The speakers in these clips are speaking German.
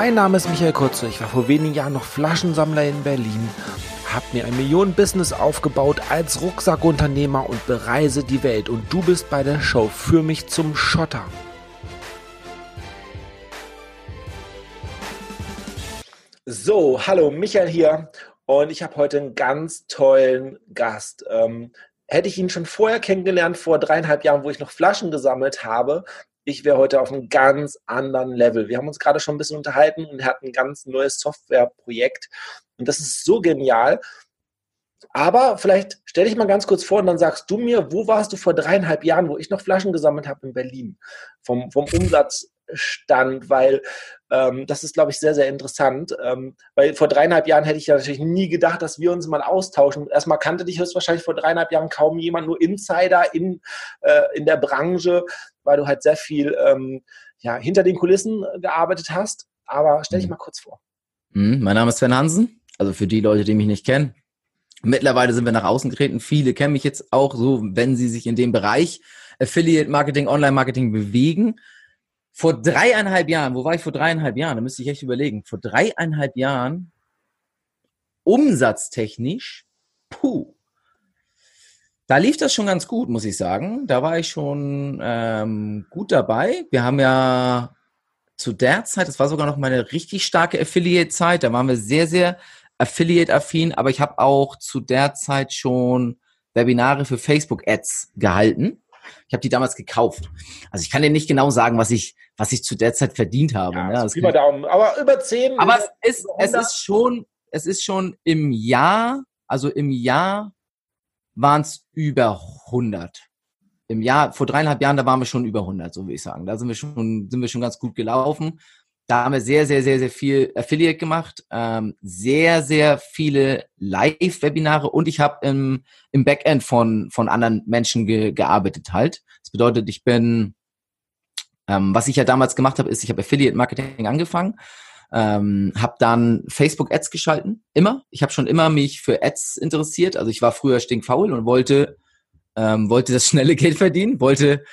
Mein Name ist Michael Kurze. Ich war vor wenigen Jahren noch Flaschensammler in Berlin, habe mir ein Millionen-Business aufgebaut als Rucksackunternehmer und bereise die Welt. Und du bist bei der Show für mich zum Schotter. So, hallo, Michael hier. Und ich habe heute einen ganz tollen Gast. Ähm, hätte ich ihn schon vorher kennengelernt, vor dreieinhalb Jahren, wo ich noch Flaschen gesammelt habe, ich wäre heute auf einem ganz anderen Level. Wir haben uns gerade schon ein bisschen unterhalten und er hat ein ganz neues Softwareprojekt. Und das ist so genial. Aber vielleicht stell dich mal ganz kurz vor und dann sagst du mir, wo warst du vor dreieinhalb Jahren, wo ich noch Flaschen gesammelt habe in Berlin? Vom, vom Umsatz stand, weil ähm, das ist, glaube ich, sehr, sehr interessant. Ähm, weil vor dreieinhalb Jahren hätte ich ja natürlich nie gedacht, dass wir uns mal austauschen. Erstmal kannte dich höchstwahrscheinlich vor dreieinhalb Jahren kaum jemand, nur Insider in, äh, in der Branche, weil du halt sehr viel ähm, ja, hinter den Kulissen gearbeitet hast. Aber stell dich mhm. mal kurz vor. Mhm, mein Name ist Sven Hansen. Also für die Leute, die mich nicht kennen. Mittlerweile sind wir nach außen getreten. Viele kennen mich jetzt auch so, wenn sie sich in dem Bereich Affiliate Marketing, Online Marketing bewegen vor dreieinhalb Jahren, wo war ich vor dreieinhalb Jahren? Da müsste ich echt überlegen. Vor dreieinhalb Jahren, umsatztechnisch, puh, da lief das schon ganz gut, muss ich sagen. Da war ich schon ähm, gut dabei. Wir haben ja zu der Zeit, das war sogar noch meine richtig starke Affiliate-Zeit, da waren wir sehr, sehr Affiliate-affin, aber ich habe auch zu der Zeit schon Webinare für Facebook-Ads gehalten. Ich habe die damals gekauft. Also ich kann dir nicht genau sagen, was ich, was ich zu der Zeit verdient habe. Ja, ne? über Daumen. Aber über zehn. Aber es ist, es ist schon, es ist schon im Jahr, also im Jahr waren es über 100. Im Jahr, vor dreieinhalb Jahren, da waren wir schon über 100, so würde ich sagen. Da sind wir schon, sind wir schon ganz gut gelaufen. Da haben wir sehr, sehr, sehr, sehr viel Affiliate gemacht, ähm, sehr, sehr viele Live-Webinare und ich habe im, im Backend von, von anderen Menschen ge, gearbeitet halt. Das bedeutet, ich bin, ähm, was ich ja damals gemacht habe, ist, ich habe Affiliate-Marketing angefangen, ähm, habe dann Facebook-Ads geschalten, immer. Ich habe schon immer mich für Ads interessiert. Also ich war früher stinkfaul und wollte ähm, wollte das schnelle Geld verdienen, wollte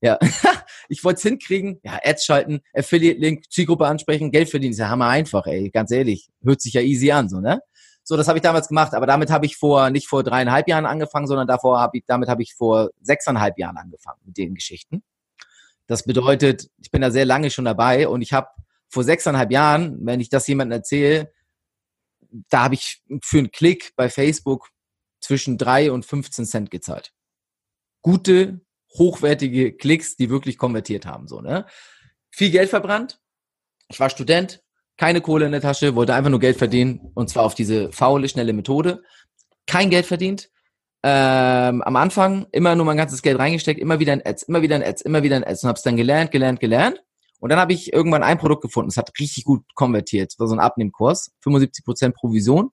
ja, ich wollte es hinkriegen. Ja, Ads schalten, Affiliate-Link, Zielgruppe ansprechen, Geld verdienen. Ist ja hammer einfach, ey. Ganz ehrlich. Hört sich ja easy an, so, ne? So, das habe ich damals gemacht, aber damit habe ich vor, nicht vor dreieinhalb Jahren angefangen, sondern davor habe ich, damit habe ich vor sechseinhalb Jahren angefangen mit den Geschichten. Das bedeutet, ich bin da sehr lange schon dabei und ich habe vor sechseinhalb Jahren, wenn ich das jemandem erzähle, da habe ich für einen Klick bei Facebook zwischen drei und 15 Cent gezahlt. Gute hochwertige Klicks, die wirklich konvertiert haben. So, ne? Viel Geld verbrannt. Ich war Student, keine Kohle in der Tasche, wollte einfach nur Geld verdienen und zwar auf diese faule, schnelle Methode. Kein Geld verdient. Ähm, am Anfang immer nur mein ganzes Geld reingesteckt, immer wieder in Ads, immer wieder in Ads, immer wieder in Ads und habe es dann gelernt, gelernt, gelernt. Und dann habe ich irgendwann ein Produkt gefunden, es hat richtig gut konvertiert. Das war so ein Abnehmkurs, 75% Provision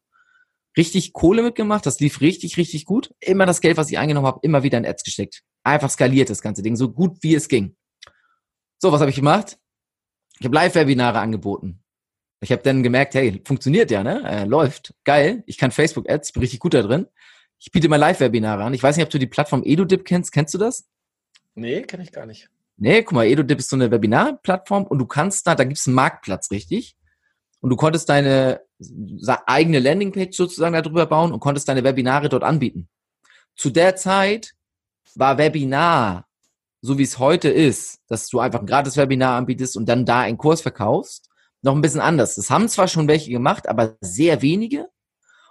richtig Kohle mitgemacht, das lief richtig, richtig gut. Immer das Geld, was ich eingenommen habe, immer wieder in Ads gesteckt. Einfach skaliert das ganze Ding, so gut wie es ging. So, was habe ich gemacht? Ich habe Live-Webinare angeboten. Ich habe dann gemerkt, hey, funktioniert ja, ne? Äh, läuft. Geil. Ich kann Facebook-Ads, bin richtig gut da drin. Ich biete mal Live-Webinare an. Ich weiß nicht, ob du die Plattform EduDip kennst. Kennst du das? Nee, kenne ich gar nicht. Nee, guck mal, EduDip ist so eine Webinar-Plattform und du kannst da, da gibt's einen Marktplatz, richtig? Und du konntest deine eigene Landingpage sozusagen darüber bauen und konntest deine Webinare dort anbieten. Zu der Zeit war Webinar, so wie es heute ist, dass du einfach ein gratis Webinar anbietest und dann da einen Kurs verkaufst, noch ein bisschen anders. Das haben zwar schon welche gemacht, aber sehr wenige.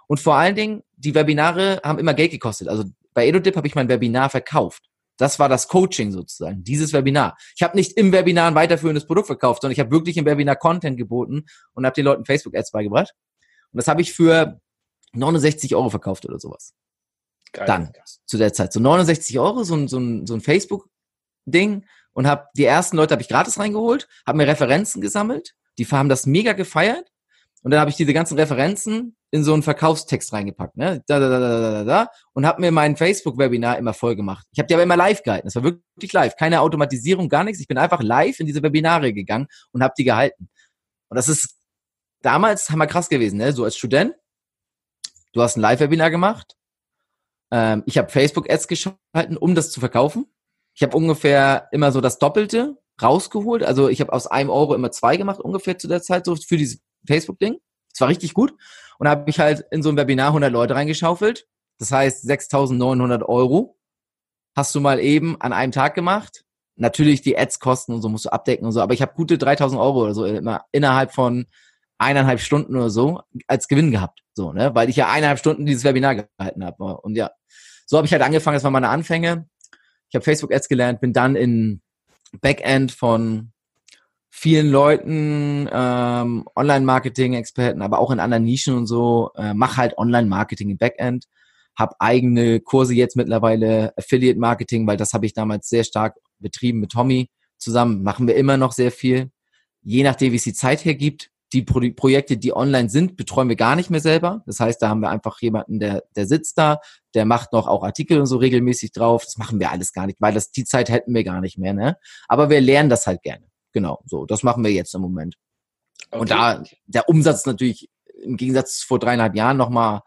Und vor allen Dingen, die Webinare haben immer Geld gekostet. Also bei EduDip habe ich mein Webinar verkauft. Das war das Coaching sozusagen, dieses Webinar. Ich habe nicht im Webinar ein weiterführendes Produkt verkauft, sondern ich habe wirklich im Webinar Content geboten und habe den Leuten Facebook-Ads beigebracht. Und das habe ich für 69 Euro verkauft oder sowas. Geil. Dann, zu der Zeit. So 69 Euro, so ein, so ein, so ein Facebook-Ding und habe die ersten Leute habe ich gratis reingeholt, habe mir Referenzen gesammelt, die haben das mega gefeiert und dann habe ich diese ganzen Referenzen in so einen Verkaufstext reingepackt, ne? Da, da, da, da, da, da, und habe mir mein Facebook-Webinar immer voll gemacht. Ich habe die aber immer live gehalten. Das war wirklich live. Keine Automatisierung, gar nichts. Ich bin einfach live in diese Webinare gegangen und habe die gehalten. Und das ist damals hammer krass gewesen, ne? So als Student, du hast ein Live-Webinar gemacht. Ähm, ich habe Facebook-Ads geschalten, um das zu verkaufen. Ich habe ungefähr immer so das Doppelte rausgeholt. Also ich habe aus einem Euro immer zwei gemacht, ungefähr zu der Zeit, so für dieses Facebook-Ding. Das war richtig gut. Und habe ich halt in so ein Webinar 100 Leute reingeschaufelt. Das heißt 6.900 Euro hast du mal eben an einem Tag gemacht. Natürlich die Ads kosten und so musst du abdecken und so, aber ich habe gute 3.000 Euro oder so immer innerhalb von eineinhalb Stunden oder so als Gewinn gehabt, so, ne, weil ich ja eineinhalb Stunden dieses Webinar gehalten habe. Und ja, so habe ich halt angefangen, das waren meine Anfänge. Ich habe Facebook Ads gelernt, bin dann in Backend von vielen Leuten, ähm, Online-Marketing-Experten, aber auch in anderen Nischen und so, äh, mach halt Online-Marketing im Backend, habe eigene Kurse jetzt mittlerweile, Affiliate-Marketing, weil das habe ich damals sehr stark betrieben mit Tommy zusammen, machen wir immer noch sehr viel, je nachdem, wie es die Zeit hergibt die Pro Projekte, die online sind, betreuen wir gar nicht mehr selber. Das heißt, da haben wir einfach jemanden, der, der sitzt da, der macht noch auch Artikel und so regelmäßig drauf. Das machen wir alles gar nicht, weil das die Zeit hätten wir gar nicht mehr. Ne? Aber wir lernen das halt gerne. Genau, so. Das machen wir jetzt im Moment. Okay. Und da der Umsatz natürlich im Gegensatz vor dreieinhalb Jahren nochmal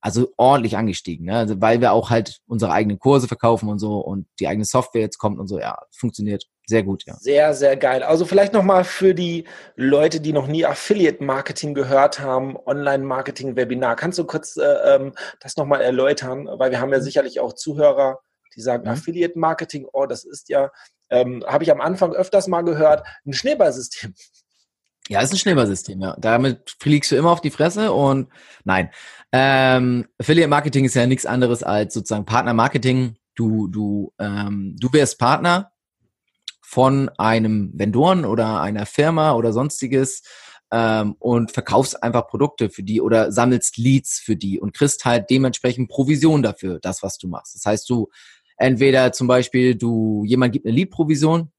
also ordentlich angestiegen, ne? also weil wir auch halt unsere eigenen Kurse verkaufen und so und die eigene Software jetzt kommt und so, ja, funktioniert sehr gut, ja. Sehr, sehr geil. Also vielleicht nochmal für die Leute, die noch nie Affiliate-Marketing gehört haben, Online-Marketing-Webinar. Kannst du kurz äh, ähm, das nochmal erläutern? Weil wir haben ja mhm. sicherlich auch Zuhörer, die sagen, mhm. Affiliate-Marketing, oh, das ist ja, ähm, habe ich am Anfang öfters mal gehört, ein Schneeballsystem. Ja, ist ein Schneeballsystem, ja. Damit fliegst du immer auf die Fresse und nein. Ähm, Affiliate Marketing ist ja nichts anderes als sozusagen Partner Marketing. Du, du, ähm, du wärst Partner von einem Vendoren oder einer Firma oder sonstiges ähm, und verkaufst einfach Produkte für die oder sammelst Leads für die und kriegst halt dementsprechend Provision dafür, das, was du machst. Das heißt, du entweder zum Beispiel, du, jemand gibt eine Lead-Provision,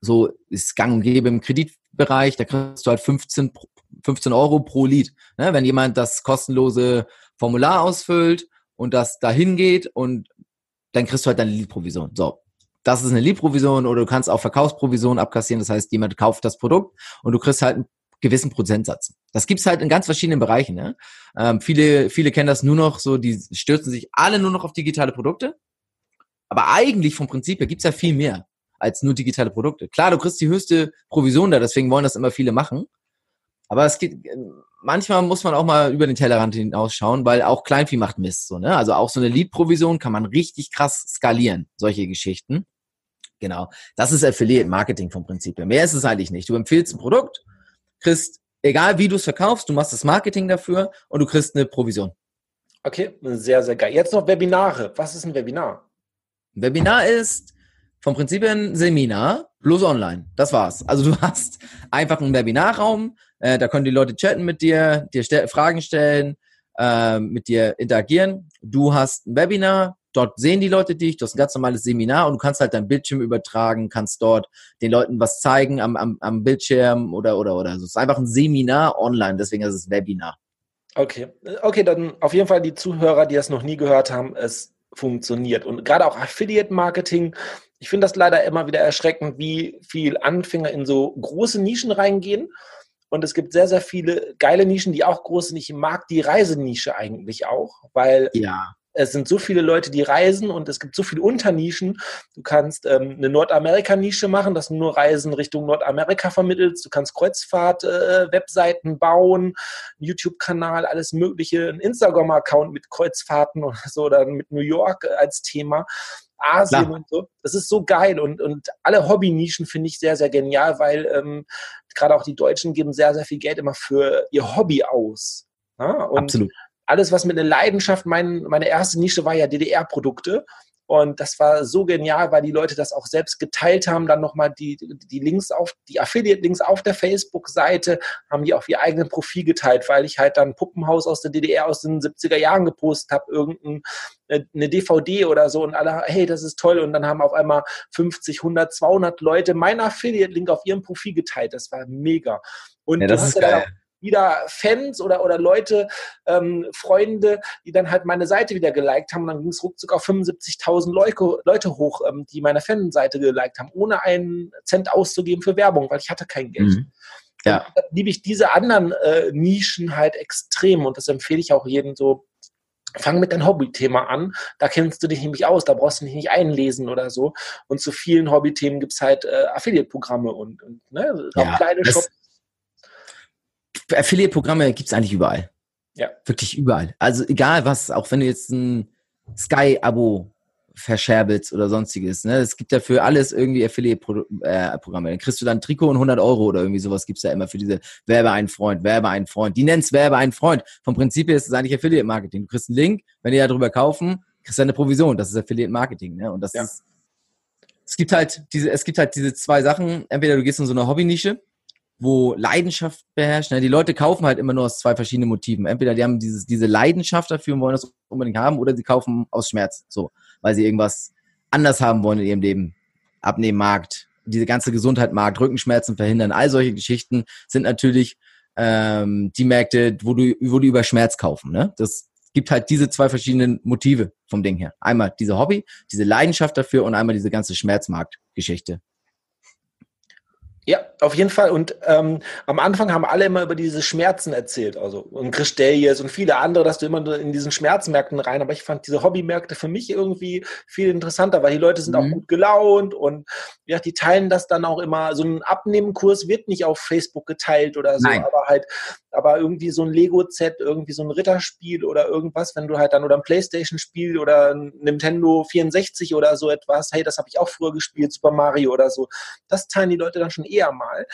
so ist gang und gäbe im Kreditbereich, da kriegst du halt 15, 15 Euro pro Lead. Ne? Wenn jemand das kostenlose Formular ausfüllt und das dahin geht und dann kriegst du halt deine Lead-Provision. So. Das ist eine Lead-Provision oder du kannst auch Verkaufsprovision abkassieren. Das heißt, jemand kauft das Produkt und du kriegst halt einen gewissen Prozentsatz. Das gibt's halt in ganz verschiedenen Bereichen. Ne? Ähm, viele, viele kennen das nur noch so, die stürzen sich alle nur noch auf digitale Produkte. Aber eigentlich vom Prinzip her gibt's ja viel mehr als nur digitale Produkte. Klar, du kriegst die höchste Provision da, deswegen wollen das immer viele machen. Aber es geht, manchmal muss man auch mal über den Tellerrand hinausschauen, weil auch Kleinvieh macht Mist, so, ne? Also auch so eine Lead-Provision kann man richtig krass skalieren, solche Geschichten. Genau. Das ist Affiliate Marketing vom Prinzip her. Mehr ist es eigentlich nicht. Du empfiehlst ein Produkt, kriegst, egal wie du es verkaufst, du machst das Marketing dafür und du kriegst eine Provision. Okay, sehr, sehr geil. Jetzt noch Webinare. Was ist ein Webinar? Webinar ist, vom Prinzip ein Seminar, bloß online. Das war's. Also du hast einfach einen Webinarraum, äh, da können die Leute chatten mit dir, dir ste Fragen stellen, äh, mit dir interagieren. Du hast ein Webinar, dort sehen die Leute dich, du hast ein ganz normales Seminar und du kannst halt dein Bildschirm übertragen, kannst dort den Leuten was zeigen am, am, am Bildschirm oder oder oder. Also es ist einfach ein Seminar online, deswegen ist es Webinar. Okay, okay, dann auf jeden Fall die Zuhörer, die das noch nie gehört haben, es funktioniert. Und gerade auch Affiliate-Marketing ich finde das leider immer wieder erschreckend, wie viel Anfänger in so große Nischen reingehen. Und es gibt sehr, sehr viele geile Nischen, die auch groß sind. Ich mag die Reisenische eigentlich auch, weil ja. Es sind so viele Leute, die reisen und es gibt so viele Unternischen. Du kannst ähm, eine Nordamerika-Nische machen, dass du nur Reisen Richtung Nordamerika vermittelst. Du kannst Kreuzfahrt-Webseiten äh, bauen, YouTube-Kanal, alles Mögliche, ein Instagram-Account mit Kreuzfahrten oder so oder mit New York als Thema. Asien Klar. und so. Das ist so geil und, und alle Hobby-Nischen finde ich sehr, sehr genial, weil ähm, gerade auch die Deutschen geben sehr, sehr viel Geld immer für ihr Hobby aus. Ja? Absolut. Alles, was mit einer Leidenschaft, mein, meine erste Nische war ja DDR-Produkte und das war so genial, weil die Leute das auch selbst geteilt haben, dann nochmal die, die Links auf, die Affiliate-Links auf der Facebook-Seite, haben die auf ihr eigenen Profil geteilt, weil ich halt dann Puppenhaus aus der DDR aus den 70er Jahren gepostet habe, irgendeine äh, DVD oder so und alle, hey, das ist toll. Und dann haben auf einmal 50, 100, 200 Leute meinen Affiliate-Link auf ihrem Profil geteilt. Das war mega. Und ja, das ist geil wieder Fans oder, oder Leute, ähm, Freunde, die dann halt meine Seite wieder geliked haben. Und dann ging es ruckzuck auf 75.000 Leute, Leute hoch, ähm, die meine Fanseite geliked haben, ohne einen Cent auszugeben für Werbung, weil ich hatte kein Geld. Mhm. Ja. liebe ich diese anderen äh, Nischen halt extrem und das empfehle ich auch jedem so fang mit deinem Hobbythema an. Da kennst du dich nämlich aus, da brauchst du dich nicht einlesen oder so. Und zu vielen Hobbythemen gibt es halt äh, Affiliate-Programme und, und ne, auch Ja, kleine Shops. Affiliate-Programme gibt's eigentlich überall. Ja. Wirklich überall. Also egal was, auch wenn du jetzt ein Sky-Abo verscherbelst oder sonstiges. Ne? Es gibt ja für alles irgendwie Affiliate-Programme. Dann kriegst du dann ein Trikot und 100 Euro oder irgendwie sowas gibt's ja immer für diese Werbe einen Freund, Werbe einen Freund. Die nennen's Werbe einen Freund. Vom Prinzip her ist es eigentlich Affiliate-Marketing. Du kriegst einen Link, wenn die da drüber kaufen, kriegst du eine Provision. Das ist Affiliate-Marketing. Ne? Und das Ja. ist, es gibt halt diese, es gibt halt diese zwei Sachen. Entweder du gehst in so eine Hobbynische, wo Leidenschaft beherrscht. Ne? Die Leute kaufen halt immer nur aus zwei verschiedenen Motiven. Entweder die haben dieses, diese Leidenschaft dafür und wollen das unbedingt haben, oder sie kaufen aus Schmerz, so, weil sie irgendwas anders haben wollen in ihrem Leben. Abnehmen, Markt, diese ganze Gesundheit, Markt, Rückenschmerzen verhindern, all solche Geschichten sind natürlich ähm, die Märkte, wo du, wo die über Schmerz kaufen. Ne? Das gibt halt diese zwei verschiedenen Motive vom Ding her. Einmal diese Hobby, diese Leidenschaft dafür und einmal diese ganze Schmerzmarktgeschichte. Ja, auf jeden Fall. Und ähm, am Anfang haben alle immer über diese Schmerzen erzählt. Also und Christelius und viele andere, dass du immer in diesen Schmerzmärkten rein. Aber ich fand diese Hobbymärkte für mich irgendwie viel interessanter, weil die Leute sind auch Mhm. gut gelaunt und ja, die teilen das dann auch immer. So ein Abnehmenkurs wird nicht auf Facebook geteilt oder so, Nein. aber halt, aber irgendwie so ein Lego-Set, irgendwie so ein Ritterspiel oder irgendwas, wenn du halt dann oder ein Playstation-Spiel oder ein Nintendo 64 oder so etwas, hey, das habe ich auch früher gespielt, Super Mario oder so das teilen die Leute dann schon eher mal.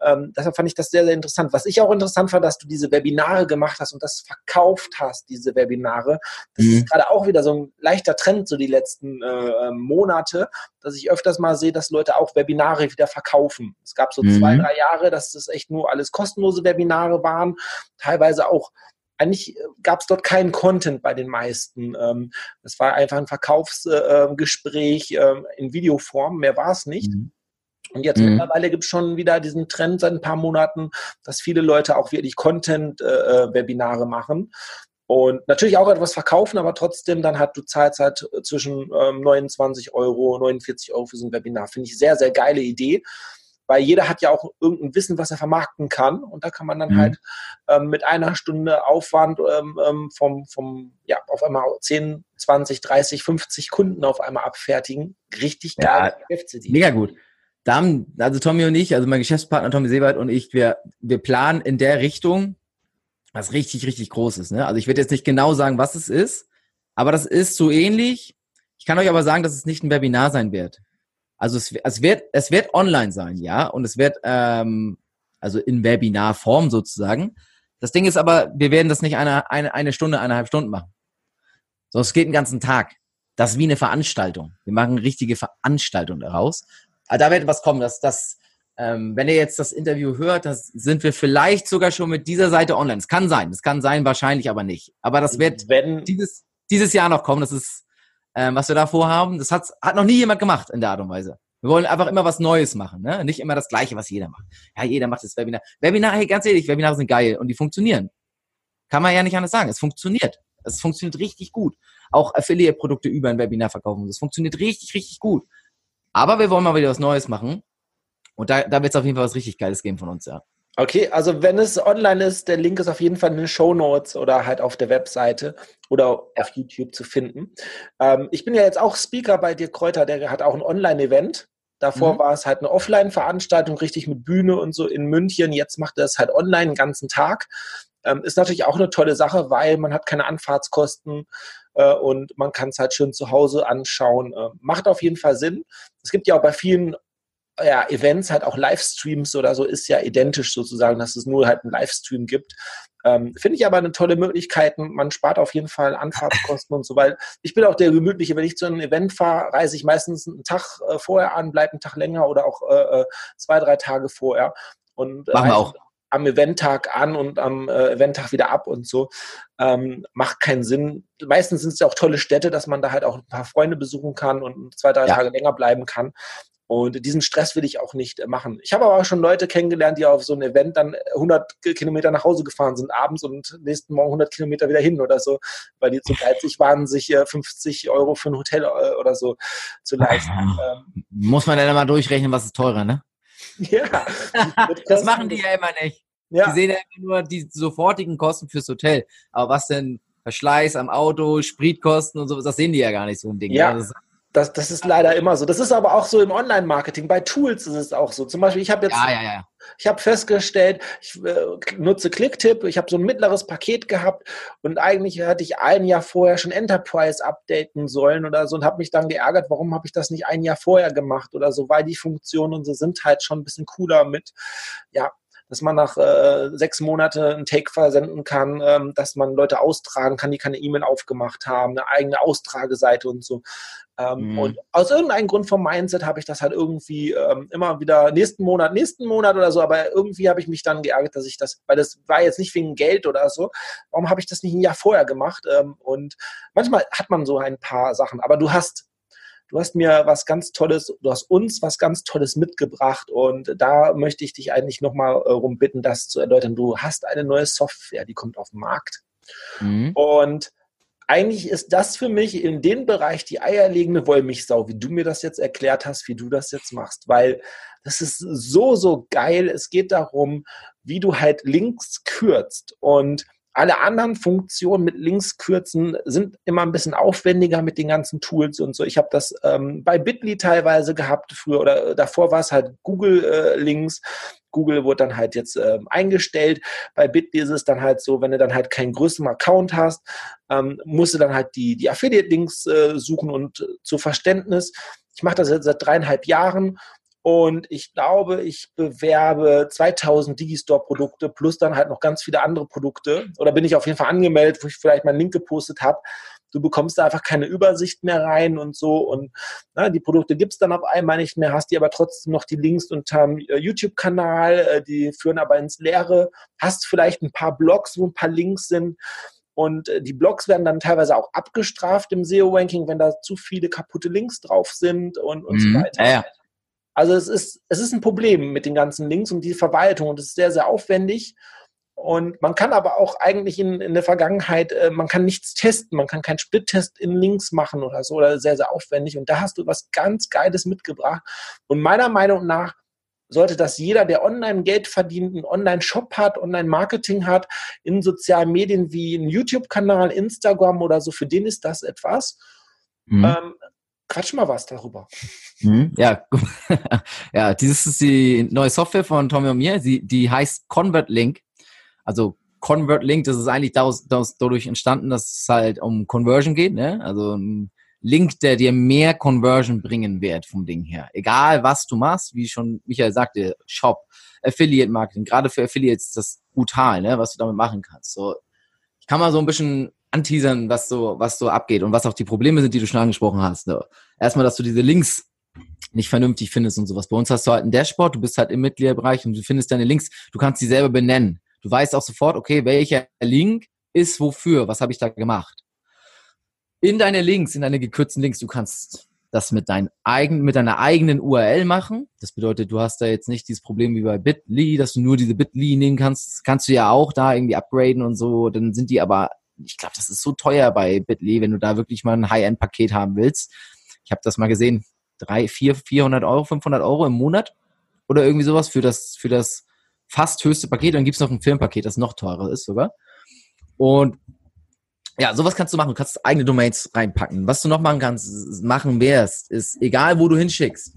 Ähm, deshalb fand ich das sehr, sehr interessant. Was ich auch interessant fand, dass du diese Webinare gemacht hast und das verkauft hast, diese Webinare. Das Mhm. ist gerade auch wieder so ein leichter Trend, so die letzten äh, Monate, dass ich öfters mal sehe, dass Leute auch Webinare wieder verkaufen. Es gab so Mhm. zwei, drei Jahre, dass das echt nur alles kostenlose Webinare waren, teilweise auch eigentlich gab es dort keinen Content bei den meisten. Ähm, Es war einfach ein Verkaufsgespräch ähm, in Videoform, mehr war es nicht. Mhm. Und jetzt Mhm. mittlerweile gibt es schon wieder diesen Trend seit ein paar Monaten, dass viele Leute auch wirklich Content-Webinare machen. Und natürlich auch etwas verkaufen, aber trotzdem dann halt, du zahlst halt zwischen ähm, 29 Euro, 49 Euro für so ein Webinar. Finde ich sehr, sehr geile Idee. Weil jeder hat ja auch irgendein Wissen, was er vermarkten kann. Und da kann man dann Mhm. halt ähm, mit einer Stunde Aufwand ähm, ähm, vom, vom, ja, auf einmal 10, 20, 30, 50 Kunden auf einmal abfertigen. Richtig Ja, geile Geschäftsidee. Mega gut. Da haben, also Tommy und ich, also mein Geschäftspartner Tommy Sebert und ich, wir, wir planen in der Richtung was richtig, richtig Großes. Ne? Also ich werde jetzt nicht genau sagen, was es ist, aber das ist so ähnlich. Ich kann euch aber sagen, dass es nicht ein Webinar sein wird. Also es, es wird, es wird online sein, ja, und es wird ähm, also in Webinarform sozusagen. Das Ding ist aber, wir werden das nicht eine, eine, eine Stunde, eineinhalb Stunden machen. So, es geht einen ganzen Tag. Das ist wie eine Veranstaltung. Wir machen richtige Veranstaltung daraus. Aber da wird was kommen. Das, das, ähm, wenn ihr jetzt das Interview hört, das sind wir vielleicht sogar schon mit dieser Seite online. Es kann sein, es kann sein, wahrscheinlich aber nicht. Aber das wird wenn, dieses, dieses Jahr noch kommen. Das ist, ähm, was wir da vorhaben. Das hat, hat noch nie jemand gemacht in der Art und Weise. Wir wollen einfach immer was Neues machen, ne? Nicht immer das Gleiche, was jeder macht. Ja, jeder macht das Webinar. Webinar, hey, ganz ehrlich, Webinare sind geil und die funktionieren. Kann man ja nicht anders sagen. Es funktioniert. Es funktioniert richtig gut. Auch Affiliate-Produkte über ein Webinar verkaufen. Das funktioniert richtig, richtig gut. Aber wir wollen mal wieder was Neues machen. Und da, da wird es auf jeden Fall was richtig Geiles geben von uns, ja. Okay, also wenn es online ist, der Link ist auf jeden Fall in den Show Notes oder halt auf der Webseite oder auf YouTube zu finden. Ähm, ich bin ja jetzt auch Speaker bei dir, Kräuter, der hat auch ein Online-Event. Davor Mhm. war es halt eine Offline-Veranstaltung, richtig mit Bühne und so in München. Jetzt macht er es halt online den ganzen Tag. Ähm, ist natürlich auch eine tolle Sache, weil man hat keine Anfahrtskosten äh, und man kann es halt schön zu Hause anschauen. Äh, macht auf jeden Fall Sinn. Es gibt ja auch bei vielen ja, Events halt auch Livestreams oder so ist ja identisch sozusagen, dass es nur halt einen Livestream gibt. Ähm, Finde ich aber eine tolle Möglichkeit. Man spart auf jeden Fall Anfahrtskosten und so, weil ich bin auch der Gemütliche. Wenn ich zu einem Event fahre, reise ich meistens einen Tag äh, vorher an, bleibe einen Tag länger oder auch äh, äh, zwei, drei Tage vorher. Und Machen wir reise auch. Am Eventtag an und am äh, Eventtag wieder ab und so. Ähm, macht keinen Sinn. Meistens sind es ja auch tolle Städte, dass man da halt auch ein paar Freunde besuchen kann und zwei, drei Ja. Tage länger bleiben kann. Und diesen Stress will ich auch nicht äh, machen. Ich habe aber auch schon Leute kennengelernt, die auf so ein Event dann 100 Kilometer nach Hause gefahren sind abends und nächsten Morgen 100 Kilometer wieder hin oder so, weil die zu geizig waren, sich äh, 50 Euro für ein Hotel äh, oder so zu leisten. Ähm, Muss man dann mal durchrechnen, was ist teurer, ne? ja, Das machen die ja immer nicht. Ja. Die sehen ja immer nur die sofortigen Kosten fürs Hotel. Aber was denn Verschleiß am Auto, Spritkosten und so, das sehen die ja gar nicht so ein Ding. Ja. Das, das, das ist leider immer so. Das ist aber auch so im Online-Marketing. Bei Tools ist es auch so. Zum Beispiel, ich habe jetzt, ja, ja, ja. ich habe festgestellt, ich äh, nutze Clicktip. Ich habe so ein mittleres Paket gehabt und eigentlich hatte ich ein Jahr vorher schon Enterprise updaten sollen oder so und habe mich dann geärgert, warum habe ich das nicht ein Jahr vorher gemacht oder so, weil die Funktionen und so sind halt schon ein bisschen cooler mit, ja, dass man nach äh, sechs Monaten einen Take versenden kann, ähm, dass man Leute austragen kann, die keine E-Mail aufgemacht haben, eine eigene Austrageseite und so. Ähm, mhm. Und aus irgendeinem Grund vom Mindset habe ich das halt irgendwie ähm, immer wieder nächsten Monat, nächsten Monat oder so, aber irgendwie habe ich mich dann geärgert, dass ich das, weil das war jetzt nicht wegen Geld oder so, warum habe ich das nicht ein Jahr vorher gemacht? Ähm, und manchmal hat man so ein paar Sachen, aber du hast du hast mir was ganz Tolles, du hast uns was ganz Tolles mitgebracht und da möchte ich dich eigentlich nochmal äh, rum bitten, das zu erläutern. Du hast eine neue Software, die kommt auf den Markt. Mhm. Und eigentlich ist das für mich in dem Bereich die eierlegende Wollmilchsau, wie du mir das jetzt erklärt hast, wie du das jetzt machst, weil das ist so, so geil. Es geht darum, wie du halt Links kürzt und alle anderen Funktionen mit Links kürzen sind immer ein bisschen aufwendiger mit den ganzen Tools und so. Ich habe das ähm, bei Bitly teilweise gehabt früher oder davor war es halt Google äh, Links. Google wurde dann halt jetzt ähm, eingestellt. Bei Bitly ist es dann halt so, wenn du dann halt keinen größeren Account hast, ähm, musst du dann halt die, die Affiliate-Links äh, suchen und äh, zu Verständnis. Ich mache das jetzt seit dreieinhalb Jahren und ich glaube, ich bewerbe 2000 Digistore-Produkte plus dann halt noch ganz viele andere Produkte. Oder bin ich auf jeden Fall angemeldet, wo ich vielleicht meinen Link gepostet habe. Du bekommst da einfach keine Übersicht mehr rein und so. Und na, die Produkte gibt es dann auf einmal nicht mehr, hast die aber trotzdem noch die Links unterm äh, YouTube-Kanal, äh, die führen aber ins Leere. Hast vielleicht ein paar Blogs, wo ein paar Links sind. Und äh, die Blogs werden dann teilweise auch abgestraft im SEO-Ranking, wenn da zu viele kaputte Links drauf sind und, und mhm. so weiter. Ja, ja. Also es ist, es ist ein Problem mit den ganzen Links und die Verwaltung und es ist sehr, sehr aufwendig. Und man kann aber auch eigentlich in, in der Vergangenheit, äh, man kann nichts testen, man kann keinen Split-Test in Links machen oder so, oder sehr, sehr aufwendig. Und da hast du was ganz Geiles mitgebracht. Und meiner Meinung nach sollte das jeder, der online Geld verdient, einen Online-Shop hat, Online-Marketing hat, in sozialen Medien wie ein YouTube-Kanal, Instagram oder so, für den ist das etwas. Mhm. Ähm, quatsch mal was darüber. Hm, ja, ja, dieses ist die neue Software von Tommy und mir. Die, die heißt Convert Link. Also Convert Link, das ist eigentlich daraus, daraus, dadurch entstanden, dass es halt um Conversion geht. Ne? Also ein Link, der dir mehr Conversion bringen wird vom Ding her. Egal, was du machst, wie schon Michael sagte, Shop, Affiliate Marketing. Gerade für Affiliates ist das brutal, ne? was du damit machen kannst. So, ich kann mal so ein bisschen anteasern, was so, was so abgeht und was auch die Probleme sind, die du schon angesprochen hast. Ne? Erstmal, dass du diese Links nicht vernünftig findest und sowas. Bei uns hast du halt ein Dashboard, du bist halt im Mitgliederbereich und du findest deine Links, du kannst sie selber benennen. Du weißt auch sofort, okay, welcher Link ist wofür, was habe ich da gemacht. In deine Links, in deine gekürzten Links, du kannst das mit, dein eigen, mit deiner eigenen URL machen. Das bedeutet, du hast da jetzt nicht dieses Problem wie bei Bitly, dass du nur diese Bitly nehmen kannst. Kannst du ja auch da irgendwie upgraden und so. Dann sind die aber ich glaube, das ist so teuer bei Bitly, wenn du da wirklich mal ein High-End-Paket haben willst. Ich habe das mal gesehen, drei, vier, 400 Euro, 500 Euro im Monat oder irgendwie sowas für das, für das fast höchste Paket. Dann gibt's noch ein Filmpaket, das noch teurer ist sogar. Und ja, sowas kannst du machen. Du kannst eigene Domains reinpacken. Was du noch machen kannst, machen wirst, ist egal, wo du hinschickst.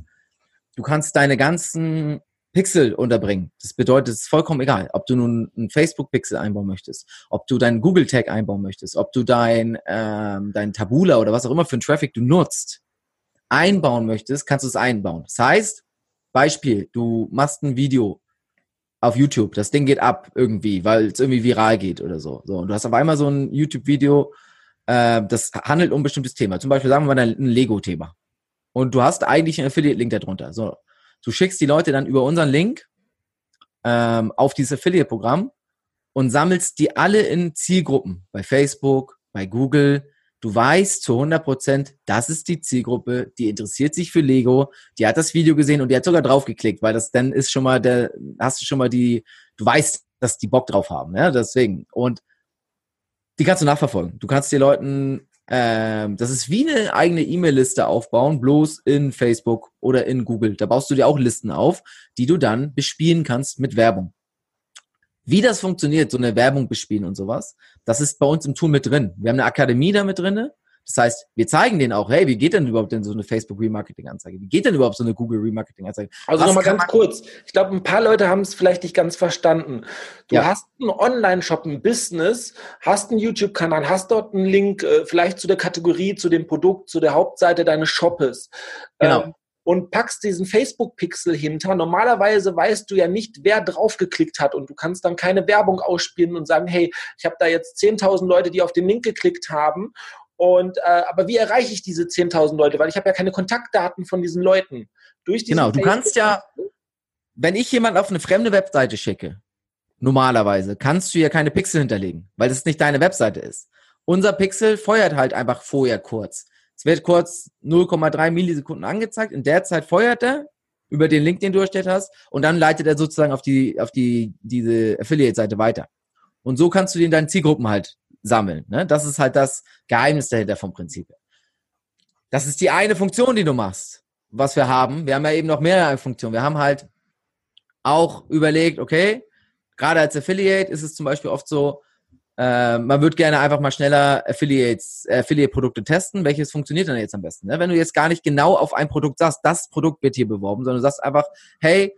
Du kannst deine ganzen Pixel unterbringen. Das bedeutet, es ist vollkommen egal, ob du nun einen Facebook-Pixel einbauen möchtest, ob du deinen Google-Tag einbauen möchtest, ob du dein, ähm, dein Tabula oder was auch immer für einen Traffic du nutzt, einbauen möchtest, kannst du es einbauen. Das heißt, Beispiel, du machst ein Video auf YouTube, das Ding geht ab irgendwie, weil es irgendwie viral geht oder so. So, und du hast auf einmal so ein YouTube-Video, äh, das handelt um ein bestimmtes Thema. Zum Beispiel sagen wir mal ein Lego-Thema. Und du hast eigentlich einen Affiliate-Link darunter. So, Du schickst die Leute dann über unseren Link ähm, auf dieses Affiliate-Programm und sammelst die alle in Zielgruppen bei Facebook, bei Google. Du weißt zu 100 Prozent, das ist die Zielgruppe, die interessiert sich für Lego, die hat das Video gesehen und die hat sogar draufgeklickt, weil das dann ist schon mal der, hast du schon mal die, du weißt, dass die Bock drauf haben, ja, deswegen. Und die kannst du nachverfolgen. Du kannst die Leuten ähm, das ist wie eine eigene E-Mail-Liste aufbauen, bloß in Facebook oder in Google. Da baust du dir auch Listen auf, die du dann bespielen kannst mit Werbung. Wie das funktioniert, so eine Werbung bespielen und sowas, das ist bei uns im Tool mit drin. Wir haben eine Akademie da mit drin. Das heißt, wir zeigen denen auch, hey, wie geht denn überhaupt denn so eine Facebook Remarketing-Anzeige? Wie geht denn überhaupt so eine Google Remarketing-Anzeige? Also nochmal ganz kurz. Ich glaube, ein paar Leute haben es vielleicht nicht ganz verstanden. Du ja. hast einen Online-Shop, ein Business, hast einen YouTube-Kanal, hast dort einen Link, äh, vielleicht zu der Kategorie, zu dem Produkt, zu der Hauptseite deines Shoppes. Genau. Ähm, und packst diesen Facebook-Pixel hinter. Normalerweise weißt du ja nicht, wer draufgeklickt hat und du kannst dann keine Werbung ausspielen und sagen, hey, ich habe da jetzt 10.000 Leute, die auf den Link geklickt haben. Und äh, aber wie erreiche ich diese 10.000 Leute? Weil ich habe ja keine Kontaktdaten von diesen Leuten. Durch genau, du kannst ja, wenn ich jemanden auf eine fremde Webseite schicke, normalerweise kannst du ja keine Pixel hinterlegen, weil das nicht deine Webseite ist. Unser Pixel feuert halt einfach vorher kurz. Es wird kurz 0,3 Millisekunden angezeigt. In der Zeit feuert er über den Link, den du erstellt hast, und dann leitet er sozusagen auf die, auf die, diese Affiliate-Seite weiter. Und so kannst du den deinen Zielgruppen halt sammeln. Ne? Das ist halt das Geheimnis dahinter vom Prinzip. Das ist die eine Funktion, die du machst, was wir haben. Wir haben ja eben noch mehrere Funktionen. Wir haben halt auch überlegt, okay, gerade als Affiliate ist es zum Beispiel oft so, äh, man würde gerne einfach mal schneller Affiliates, Affiliate-Produkte testen. Welches funktioniert denn jetzt am besten? Ne? Wenn du jetzt gar nicht genau auf ein Produkt sagst, das Produkt wird hier beworben, sondern du sagst einfach, hey,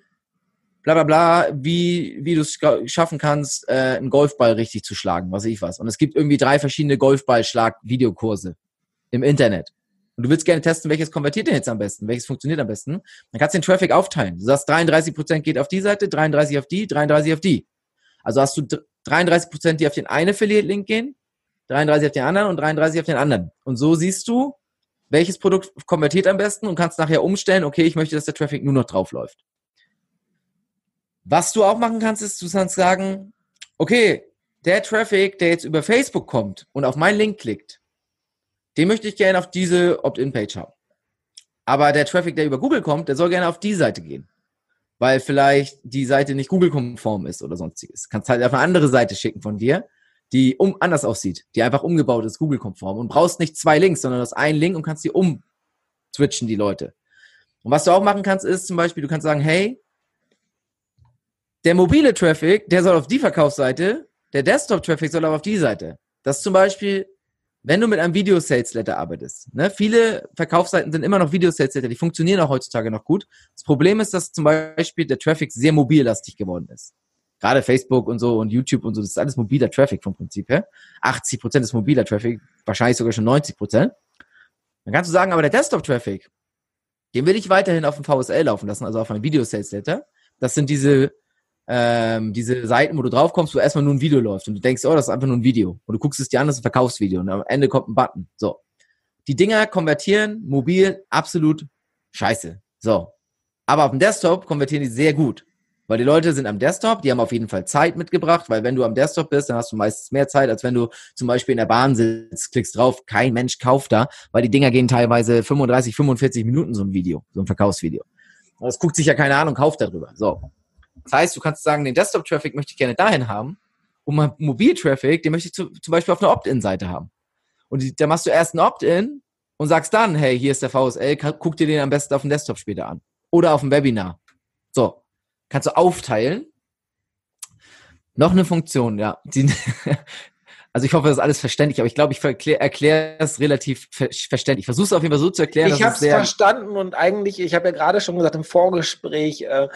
bla bla bla, wie, wie du es schaffen kannst, äh, einen Golfball richtig zu schlagen, was ich was. Und es gibt irgendwie drei verschiedene Golfballschlag-Videokurse im Internet. Und du willst gerne testen, welches konvertiert denn jetzt am besten, welches funktioniert am besten. Dann kannst du den Traffic aufteilen. Du sagst, 33% geht auf die Seite, 33 auf die, 33 auf die. Also hast du 33 Prozent, die auf den einen Affiliate-Link gehen, 33 auf den anderen und 33 auf den anderen. Und so siehst du, welches Produkt konvertiert am besten und kannst nachher umstellen, okay, ich möchte, dass der Traffic nur noch drauf läuft. Was du auch machen kannst, ist, du kannst sagen, okay, der Traffic, der jetzt über Facebook kommt und auf meinen Link klickt, den möchte ich gerne auf diese Opt-in-Page haben. Aber der Traffic, der über Google kommt, der soll gerne auf die Seite gehen weil vielleicht die Seite nicht Google-konform ist oder sonstiges. Kannst halt auf eine andere Seite schicken von dir, die um anders aussieht, die einfach umgebaut ist, Google-konform und brauchst nicht zwei Links, sondern das einen Link und kannst die umswitchen, die Leute. Und was du auch machen kannst, ist zum Beispiel, du kannst sagen, hey, der mobile Traffic, der soll auf die Verkaufsseite, der Desktop-Traffic soll aber auf die Seite. Das zum Beispiel wenn du mit einem Video-Sales-Letter arbeitest, ne, viele Verkaufsseiten sind immer noch Video-Sales-Letter, die funktionieren auch heutzutage noch gut. Das Problem ist, dass zum Beispiel der Traffic sehr mobillastig geworden ist. Gerade Facebook und so und YouTube und so, das ist alles mobiler Traffic vom Prinzip her. 80 Prozent ist mobiler Traffic, wahrscheinlich sogar schon 90 Prozent. Dann kannst du sagen, aber der Desktop-Traffic, den will ich weiterhin auf dem VSL laufen lassen, also auf einem Video-Sales-Letter. Das sind diese ähm, diese Seiten, wo du draufkommst, wo erstmal nur ein Video läuft und du denkst, oh, das ist einfach nur ein Video. Und du guckst es dir an, das ist ein Verkaufsvideo und am Ende kommt ein Button. So. Die Dinger konvertieren mobil absolut scheiße. So. Aber auf dem Desktop konvertieren die sehr gut. Weil die Leute sind am Desktop, die haben auf jeden Fall Zeit mitgebracht, weil wenn du am Desktop bist, dann hast du meistens mehr Zeit, als wenn du zum Beispiel in der Bahn sitzt, klickst drauf, kein Mensch kauft da, weil die Dinger gehen teilweise 35, 45 Minuten so ein Video, so ein Verkaufsvideo. Das guckt sich ja keine Ahnung, kauft darüber. So. Das heißt, du kannst sagen, den Desktop-Traffic möchte ich gerne dahin haben und mein Mobil-Traffic, den möchte ich zu, zum Beispiel auf einer Opt-in-Seite haben. Und da machst du erst ein Opt-in und sagst dann, hey, hier ist der VSL, guck dir den am besten auf dem Desktop später an. Oder auf dem Webinar. So, kannst du aufteilen. Noch eine Funktion, ja. Die, also ich hoffe, das ist alles verständlich, aber ich glaube, ich erkläre es relativ ver verständlich. Ich versuche es auf jeden Fall so zu erklären. Ich habe es verstanden und eigentlich, ich habe ja gerade schon gesagt im Vorgespräch, äh,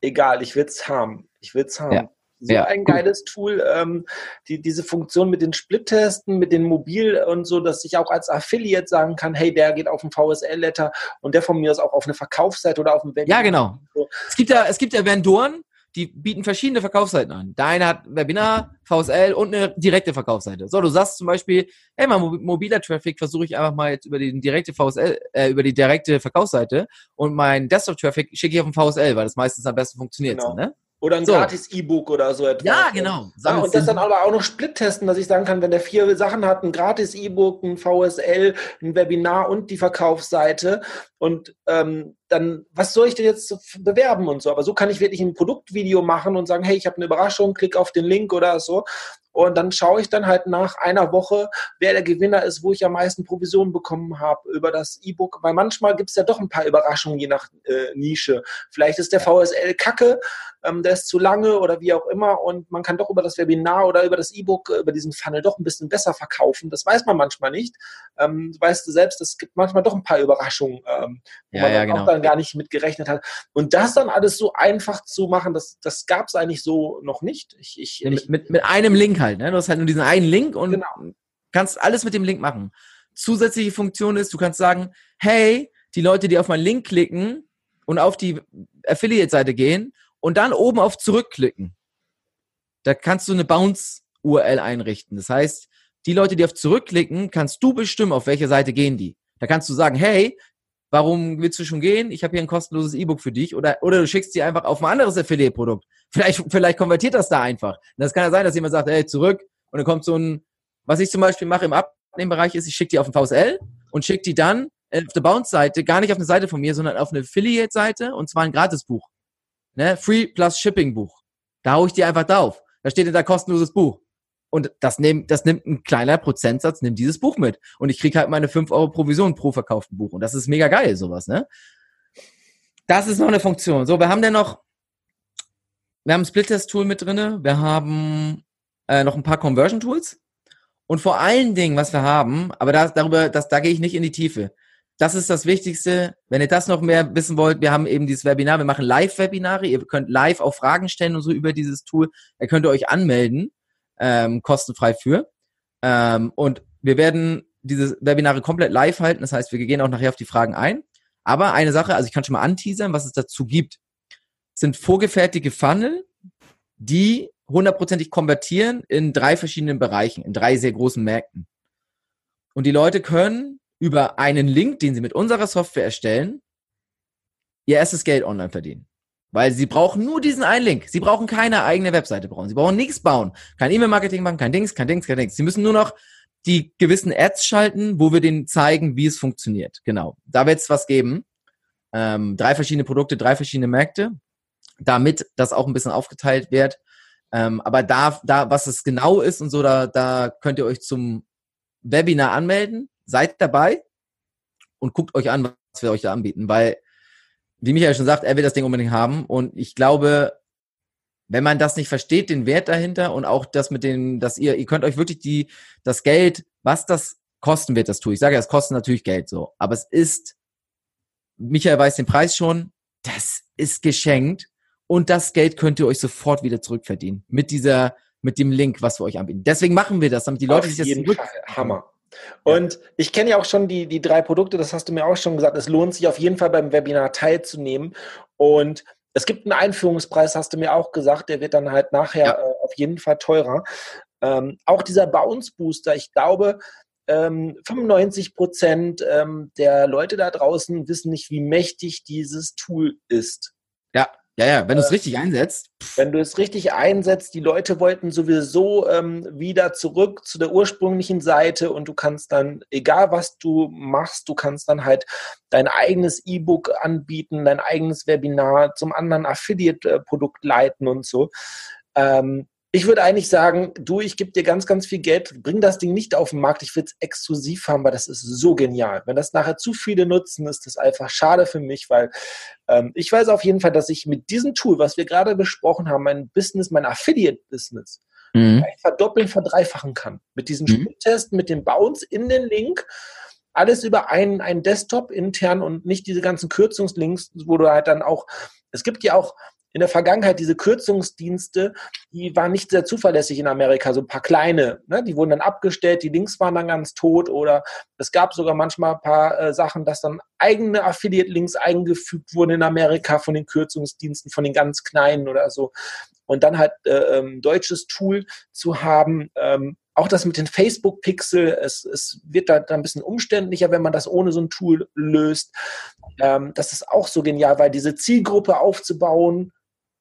egal, ich will es haben. Ich will es haben. Ja. So ja, ein geiles Tool, ähm, die, diese Funktion mit den Split-Testen, mit den Mobil und so, dass ich auch als Affiliate sagen kann, hey, der geht auf ein VSL-Letter und der von mir ist auch auf eine Verkaufsseite oder auf ein Webinar. Ja, genau. So. Es gibt ja, es gibt ja Vendoren, die bieten verschiedene Verkaufsseiten an. Der eine hat Webinar, VSL und eine direkte Verkaufsseite. So, du sagst zum Beispiel, hey, mein mobiler Traffic versuche ich einfach mal jetzt über die direkte VSL, äh, über die direkte Verkaufsseite und mein Desktop-Traffic schicke ich auf den VSL, weil das meistens am besten funktioniert. Genau. So, ne? Oder ein so. gratis E-Book oder so etwas. Ja, genau. Ja, und das dann aber auch noch Split testen, dass ich sagen kann, wenn der vier Sachen hat, ein gratis E-Book, ein VSL, ein Webinar und die Verkaufsseite und ähm, dann, was soll ich denn jetzt bewerben und so? Aber so kann ich wirklich ein Produktvideo machen und sagen, hey, ich habe eine Überraschung, klick auf den Link oder so. und dann schaue ich dann halt nach einer Woche, wer der Gewinner ist, wo ich am meisten Provisionen bekommen habe über das E-Book, weil manchmal gibt es ja doch ein paar Überraschungen je nach äh, Nische. Vielleicht ist der VSL kacke, ähm, der ist zu lange oder wie auch immer und man kann doch über das Webinar oder über das E-Book, äh, über diesen Funnel doch ein bisschen besser verkaufen. Das weiß man manchmal nicht. Ähm, weißt du selbst, es gibt manchmal doch ein paar Überraschungen, ähm, wo ja, man ja, genau. auch dann gar nicht mit gerechnet hat. Und das dann alles so einfach zu machen, das, das gab es eigentlich so noch nicht. Ich, ich, ja, mit, mit, mit, einem Link halt, ne? Du hast halt nur diesen einen Link und genau. kannst alles mit dem Link machen. Zusätzliche Funktion ist, du kannst sagen, hey, die Leute, die auf meinen Link klicken und auf die Affiliate-Seite gehen und dann oben auf zurückklicken. Da kannst du eine Bounce-URL einrichten. Das heißt, die Leute, die auf zurückklicken, kannst du bestimmen, auf welche Seite gehen die. Da kannst du sagen, hey, warum willst du schon gehen? Ich habe hier ein kostenloses E-Book für dich. Oder, oder du schickst sie einfach auf ein anderes Affiliate-Produkt. Vielleicht, vielleicht konvertiert das da einfach. Und das kann ja sein, dass jemand sagt, hey, zurück. Und dann kommt so ein, was ich zum Beispiel mache im Abnehmbereich ist, ich schicke die auf ein VSL und schicke die dann auf der Bounce-Seite, gar nicht auf eine Seite von mir, sondern auf eine Affiliate-Seite und zwar ein Gratisbuch ne, Free plus Shipping Buch. Da hau ich dir einfach drauf. Da steht in da kostenloses Buch. Und das, nehm, das nimmt ein kleiner Prozentsatz, nimmt dieses Buch mit. Und ich krieg halt meine 5 Euro Provision pro verkauften Buch. Und das ist mega geil, sowas, ne? Das ist noch eine Funktion. So, wir haben denn noch, wir haben ein Split-Test-Tool mit drinne. Wir haben äh, noch ein paar Conversion-Tools. Und vor allen Dingen, was wir haben, aber da, darüber, das, da gehe ich nicht in die Tiefe das ist das Wichtigste. Wenn ihr das noch mehr wissen wollt, wir haben eben dieses Webinar, wir machen Live-Webinare. Ihr könnt live auch Fragen stellen und so über dieses Tool. Da könnt ihr euch anmelden, ähm, kostenfrei für. Ähm, und wir werden diese Webinare komplett live halten. Das heißt, wir gehen auch nachher auf die Fragen ein. Aber eine Sache, also ich kann schon mal anteasern, was es dazu gibt, sind vorgefertigte Funnel, die hundertprozentig konvertieren in drei verschiedenen Bereichen, in drei sehr großen Märkten. Und die Leute können über einen Link, den sie mit unserer Software erstellen, ihr erstes Geld online verdienen. Weil sie brauchen nur diesen einen Link. Sie brauchen keine eigene Webseite bauen. Sie brauchen nichts bauen. Kein E-Mail-Marketing machen, kein Dings, kein Dings, kein Dings. Sie müssen nur noch die gewissen Ads schalten, wo wir denen zeigen, wie es funktioniert. Genau. Da wird es was geben. Ähm, drei verschiedene Produkte, drei verschiedene Märkte, damit das auch ein bisschen aufgeteilt wird. Ähm, aber da, da, was es genau ist und so, da, da könnt ihr euch zum Webinar anmelden seid dabei und guckt euch an, was wir euch da anbieten, weil, wie Michael schon sagt, er will das Ding unbedingt haben und ich glaube, wenn man das nicht versteht, den Wert dahinter und auch das mit den, dass ihr, ihr könnt euch wirklich die, das Geld, was das kosten wird, das tue ich. sage ja, es kostet natürlich Geld so, aber es ist, Michael weiß den Preis schon, das ist geschenkt und das Geld könnt ihr euch sofort wieder zurückverdienen mit dieser, mit dem Link, was wir euch anbieten. Deswegen machen wir das, damit die Leute sich das zurück. Hammer. Und ich kenne ja auch schon die, die drei Produkte, das hast du mir auch schon gesagt. Es lohnt sich auf jeden Fall beim Webinar teilzunehmen. Und es gibt einen Einführungspreis, hast du mir auch gesagt, der wird dann halt nachher ja. äh, auf jeden Fall teurer. Ähm, auch dieser Bounce Booster, ich glaube, ähm, 95 Prozent ähm, der Leute da draußen wissen nicht, wie mächtig dieses Tool ist. Ja. Ja, ja, wenn du es äh, richtig einsetzt. Wenn du es richtig einsetzt, die Leute wollten sowieso ähm, wieder zurück zu der ursprünglichen Seite und du kannst dann, egal was du machst, du kannst dann halt dein eigenes E-Book anbieten, dein eigenes Webinar zum anderen Affiliate-Produkt leiten und so. Ähm, ich würde eigentlich sagen, du, ich gebe dir ganz, ganz viel Geld, bring das Ding nicht auf den Markt, ich will es exklusiv haben, weil das ist so genial. Wenn das nachher zu viele nutzen, ist das einfach schade für mich, weil ähm, ich weiß auf jeden Fall, dass ich mit diesem Tool, was wir gerade besprochen haben, mein Business, mein Affiliate-Business, mhm. verdoppeln, verdreifachen kann. Mit diesem mhm. Spieltest, mit dem Bounce in den Link, alles über einen, einen Desktop intern und nicht diese ganzen Kürzungslinks, wo du halt dann auch, es gibt ja auch in der Vergangenheit diese Kürzungsdienste, die waren nicht sehr zuverlässig in Amerika, so ein paar kleine, ne? die wurden dann abgestellt, die Links waren dann ganz tot oder es gab sogar manchmal ein paar äh, Sachen, dass dann eigene Affiliate-Links eingefügt wurden in Amerika von den Kürzungsdiensten, von den ganz kleinen oder so. Und dann halt äh, ähm, deutsches Tool zu haben, ähm, auch das mit den Facebook-Pixel, es, es wird da, da ein bisschen umständlicher, wenn man das ohne so ein Tool löst. Ähm, das ist auch so genial, weil diese Zielgruppe aufzubauen,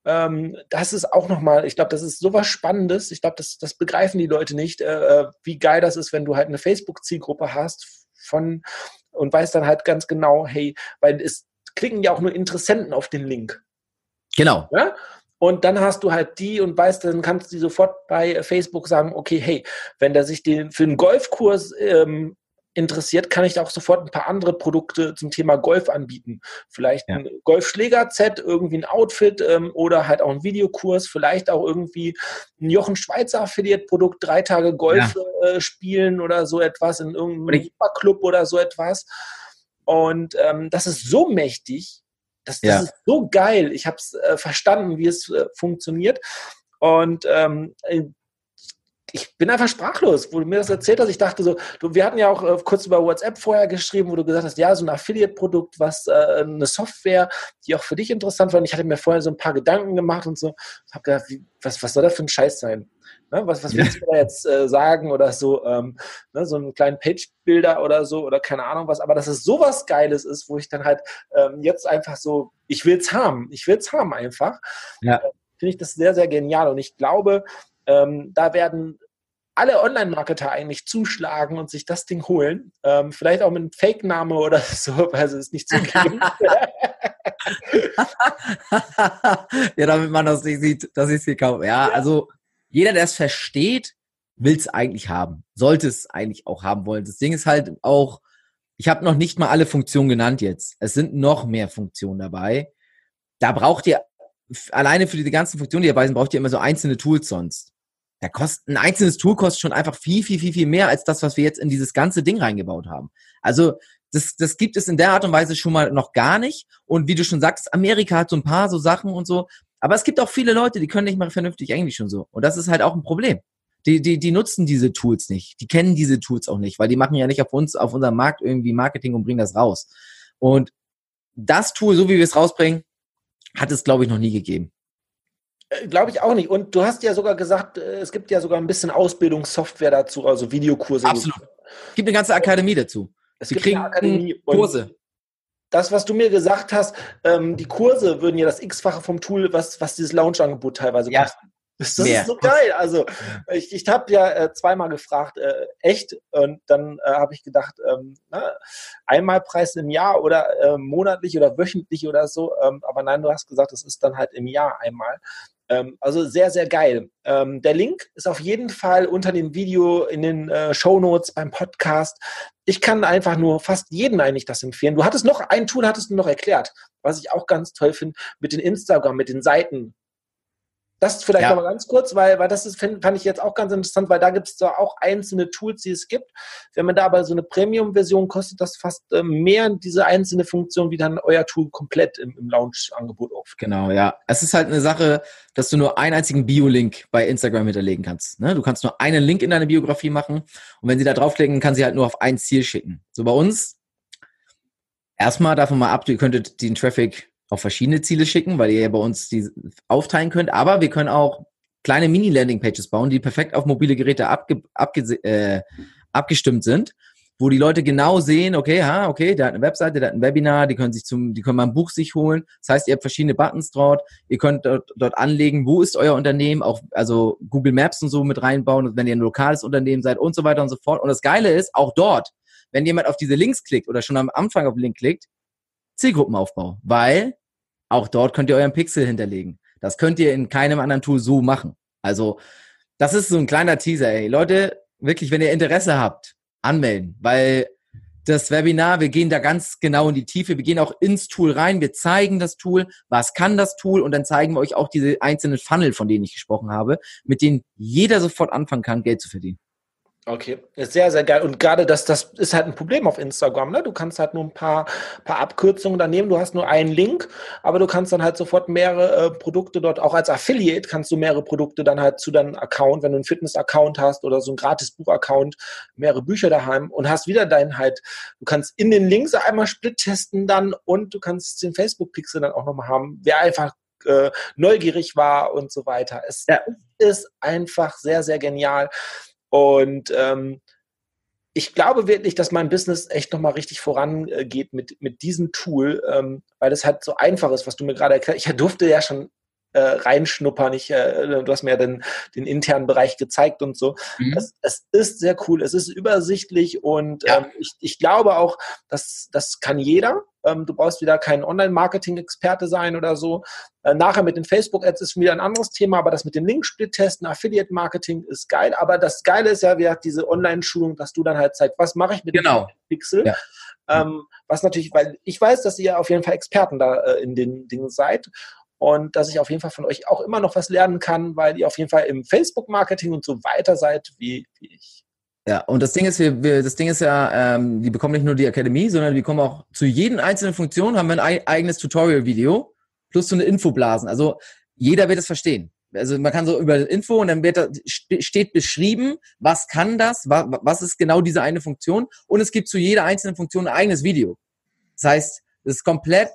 ähm, das ist auch nochmal, ich glaube, das ist sowas Spannendes. Ich glaube, das, das begreifen die Leute nicht, äh, äh, wie geil das ist, wenn du halt eine Facebook-Zielgruppe hast von und weißt dann halt ganz genau, hey, weil es klicken ja auch nur Interessenten auf den Link. Genau. Ja? Und dann hast du halt die und weißt, dann kannst du die sofort bei Facebook sagen, okay, hey, wenn der sich den für einen Golfkurs ähm, interessiert, kann ich auch sofort ein paar andere Produkte zum Thema Golf anbieten. Vielleicht ja. ein Golfschläger-Set, irgendwie ein Outfit ähm, oder halt auch ein Videokurs, vielleicht auch irgendwie ein Jochen Schweizer Affiliate-Produkt, drei Tage Golf ja. äh, spielen oder so etwas in irgendeinem Superclub oder so etwas. Und ähm, das ist so mächtig, das, das ja. ist so geil. Ich habe es äh, verstanden, wie es äh, funktioniert. Und ähm, ich bin einfach sprachlos, wo du mir das erzählt hast. Ich dachte so, du, wir hatten ja auch äh, kurz über WhatsApp vorher geschrieben, wo du gesagt hast, ja, so ein Affiliate-Produkt, was äh, eine Software, die auch für dich interessant war. Und ich hatte mir vorher so ein paar Gedanken gemacht und so. Ich habe gedacht, wie, was, was soll das für ein Scheiß sein? Ne, was, was willst du da jetzt äh, sagen oder so, ähm, ne, so einen kleinen Page-Bilder oder so oder keine Ahnung was, aber dass es sowas Geiles ist, wo ich dann halt ähm, jetzt einfach so, ich will's haben, ich will's haben einfach. Ja. Äh, Finde ich das sehr, sehr genial und ich glaube, ähm, da werden alle Online-Marketer eigentlich zuschlagen und sich das Ding holen. Ähm, vielleicht auch mit einem Fake-Name oder so, weil sie es nicht zugeben. ja, damit man das nicht sieht, dass ich es gekauft Ja, ja, also jeder, der es versteht, will es eigentlich haben. Sollte es eigentlich auch haben wollen. Das Ding ist halt auch, ich habe noch nicht mal alle Funktionen genannt jetzt. Es sind noch mehr Funktionen dabei. Da braucht ihr alleine für die ganzen Funktionen, die dabei sind, braucht ihr immer so einzelne Tools sonst da kostet ein einzelnes Tool kostet schon einfach viel, viel, viel, viel mehr als das, was wir jetzt in dieses ganze Ding reingebaut haben. Also das, das gibt es in der Art und Weise schon mal noch gar nicht. Und wie du schon sagst, Amerika hat so ein paar so Sachen und so. Aber es gibt auch viele Leute, die können nicht mal vernünftig Englisch und so. Und das ist halt auch ein Problem. Die, die, die nutzen diese Tools nicht. Die kennen diese Tools auch nicht, weil die machen ja nicht auf uns, auf unserem Markt irgendwie Marketing und bringen das raus. Und das Tool, so wie wir es rausbringen, hat es, glaube ich, noch nie gegeben. Äh, Glaube ich auch nicht. Und du hast ja sogar gesagt, äh, es gibt ja sogar ein bisschen Ausbildungssoftware dazu, also Videokurse. Absolut. Es gibt eine ganze Akademie dazu. Es Sie gibt kriegen eine Akademie. Kurse. Das, was du mir gesagt hast, ähm, die Kurse würden ja das X-fache vom Tool, was, was dieses Launch-Angebot teilweise ja. kosten. Das Mehr. ist so geil. Also ich, ich habe ja äh, zweimal gefragt, äh, echt, und dann äh, habe ich gedacht, ähm, na, einmal Preis im Jahr oder äh, monatlich oder wöchentlich oder so. Ähm, aber nein, du hast gesagt, es ist dann halt im Jahr einmal. Ähm, also sehr, sehr geil. Ähm, der Link ist auf jeden Fall unter dem Video in den äh, Show Notes beim Podcast. Ich kann einfach nur fast jeden eigentlich das empfehlen. Du hattest noch ein Tool, hattest du noch erklärt, was ich auch ganz toll finde mit den Instagram, mit den Seiten. Das vielleicht ja. noch mal ganz kurz, weil, weil das ist, find, fand ich jetzt auch ganz interessant, weil da gibt es auch einzelne Tools, die es gibt. Wenn man da aber so eine Premium-Version kostet das fast äh, mehr diese einzelne Funktion, wie dann euer Tool komplett im, im Launch-Angebot oft. Genau, ja. Es ist halt eine Sache, dass du nur einen einzigen Bio-Link bei Instagram hinterlegen kannst. Ne? Du kannst nur einen Link in deine Biografie machen und wenn sie da draufklicken, kann sie halt nur auf ein Ziel schicken. So bei uns, erstmal davon mal ab, ihr könntet den Traffic auf verschiedene Ziele schicken, weil ihr ja bei uns die aufteilen könnt. Aber wir können auch kleine Mini-Landing-Pages bauen, die perfekt auf mobile Geräte abge, abge, äh, abgestimmt sind, wo die Leute genau sehen, okay, ha, okay, der hat eine Webseite, der hat ein Webinar, die können sich zum, die können mal ein Buch sich holen. Das heißt, ihr habt verschiedene Buttons dort, ihr könnt dort, dort anlegen, wo ist euer Unternehmen, auch also Google Maps und so mit reinbauen, wenn ihr ein lokales Unternehmen seid und so weiter und so fort. Und das Geile ist, auch dort, wenn jemand auf diese Links klickt oder schon am Anfang auf den Link klickt, Zielgruppenaufbau, weil auch dort könnt ihr euren Pixel hinterlegen. Das könnt ihr in keinem anderen Tool so machen. Also, das ist so ein kleiner Teaser, ey. Leute, wirklich, wenn ihr Interesse habt, anmelden, weil das Webinar, wir gehen da ganz genau in die Tiefe, wir gehen auch ins Tool rein, wir zeigen das Tool, was kann das Tool und dann zeigen wir euch auch diese einzelnen Funnel, von denen ich gesprochen habe, mit denen jeder sofort anfangen kann, Geld zu verdienen. Okay, sehr, sehr geil. Und gerade das, das ist halt ein Problem auf Instagram. Ne? Du kannst halt nur ein paar, paar Abkürzungen da nehmen. Du hast nur einen Link, aber du kannst dann halt sofort mehrere äh, Produkte dort, auch als Affiliate kannst du mehrere Produkte dann halt zu deinem Account, wenn du einen Fitness-Account hast oder so ein gratis Buch-Account, mehrere Bücher daheim und hast wieder deinen halt, du kannst in den Links einmal Split testen dann und du kannst den Facebook-Pixel dann auch nochmal haben. Wer einfach äh, neugierig war und so weiter. Es ja. ist einfach sehr, sehr genial. Und ähm, ich glaube wirklich, dass mein Business echt nochmal richtig vorangeht mit, mit diesem Tool, ähm, weil das halt so einfach ist, was du mir gerade erklärt hast. Ich durfte ja schon äh, reinschnuppern. Ich, äh, du hast mir ja den, den internen Bereich gezeigt und so. Mhm. Es, es, ist sehr cool, es ist übersichtlich und ja. ähm, ich, ich glaube auch, dass das kann jeder. Ähm, du brauchst wieder kein Online-Marketing-Experte sein oder so. Äh, nachher mit den Facebook-Ads ist wieder ein anderes Thema, aber das mit dem Link-Split-Testen, Affiliate-Marketing ist geil. Aber das Geile ist ja, wie gesagt, diese Online-Schulung, dass du dann halt zeigst, was mache ich mit genau. dem Pixel. Ja. Ähm, was natürlich, weil ich weiß, dass ihr auf jeden Fall Experten da äh, in den Dingen seid und dass ich auf jeden Fall von euch auch immer noch was lernen kann, weil ihr auf jeden Fall im Facebook-Marketing und so weiter seid wie, wie ich. Ja, und das Ding ist, wir, wir, das Ding ist ja, ähm, die bekommen nicht nur die Akademie, sondern die bekommen auch zu jedem einzelnen Funktion haben wir ein eigenes Tutorial-Video plus so eine Infoblasen. Also jeder wird es verstehen. Also man kann so über Info und dann wird da, steht beschrieben, was kann das, was, was ist genau diese eine Funktion und es gibt zu jeder einzelnen Funktion ein eigenes Video. Das heißt, es ist komplett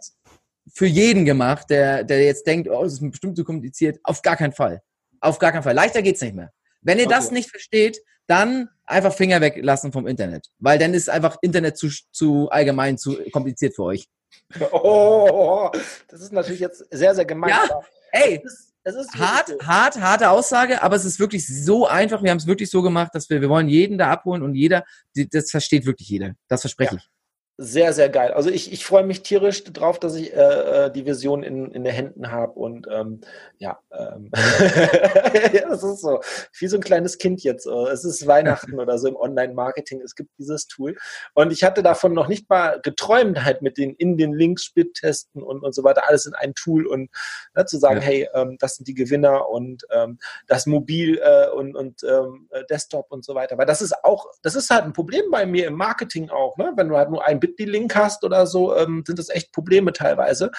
für jeden gemacht, der, der jetzt denkt, oh, das ist bestimmt zu kompliziert. Auf gar keinen Fall. Auf gar keinen Fall. Leichter geht's nicht mehr. Wenn ihr okay. das nicht versteht, dann einfach Finger weglassen vom Internet. Weil dann ist einfach Internet zu, zu allgemein, zu kompliziert für euch. Oh, das ist natürlich jetzt sehr, sehr gemein. Ja, ey, es ist, es ist hart, so. hart, harte Aussage, aber es ist wirklich so einfach. Wir haben es wirklich so gemacht, dass wir, wir wollen jeden da abholen und jeder, das versteht wirklich jeder. Das verspreche ja. ich sehr, sehr geil. Also ich, ich freue mich tierisch drauf, dass ich äh, äh die Vision in, in den Händen habe und ähm, ja, ähm, das ist so wie so ein kleines Kind jetzt. Es ist Weihnachten oder so im Online-Marketing. Es gibt dieses Tool und ich hatte davon noch nicht mal geträumt, halt mit den in den Links Split-Testen und, und so weiter, alles in ein Tool und ne, zu sagen, ja. hey, ähm, das sind die Gewinner und ähm, das Mobil äh, und, und ähm, äh, Desktop und so weiter. Weil das ist auch, das ist halt ein Problem bei mir im Marketing auch, ne? wenn du halt nur ein Bitly-Link hast oder so, ähm, sind das echt Probleme teilweise.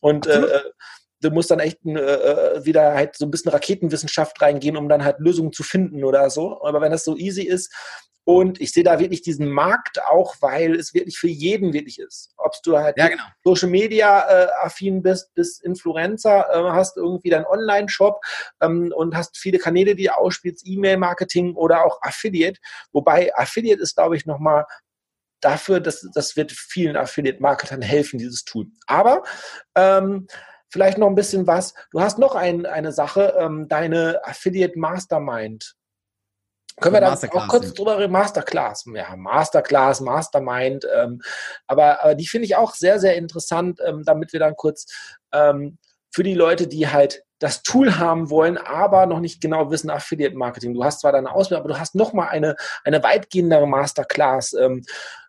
Und äh, äh, du musst dann echt äh, äh, wieder halt so ein bisschen Raketenwissenschaft reingehen, um dann halt Lösungen zu finden oder so. Aber wenn das so easy ist, und ich sehe da wirklich diesen Markt auch, weil es wirklich für jeden wirklich ist. Ob du halt ja, genau. Social Media äh, affin bist, bis Influencer, äh, hast irgendwie deinen Online-Shop ähm, und hast viele Kanäle, die du ausspielst, E-Mail-Marketing oder auch Affiliate. Wobei Affiliate ist, glaube ich, nochmal dafür, dass das wird vielen Affiliate-Marketern helfen, dieses Tool. Aber ähm, vielleicht noch ein bisschen was. Du hast noch ein, eine Sache, ähm, deine Affiliate Mastermind. Können wir da auch kurz drüber reden? Masterclass. Ja, Masterclass, Mastermind. Ähm, aber, aber die finde ich auch sehr, sehr interessant, ähm, damit wir dann kurz ähm, für die Leute, die halt das Tool haben wollen, aber noch nicht genau wissen, Affiliate Marketing. Du hast zwar deine Ausbildung, aber du hast noch mal eine, eine weitgehendere Masterclass.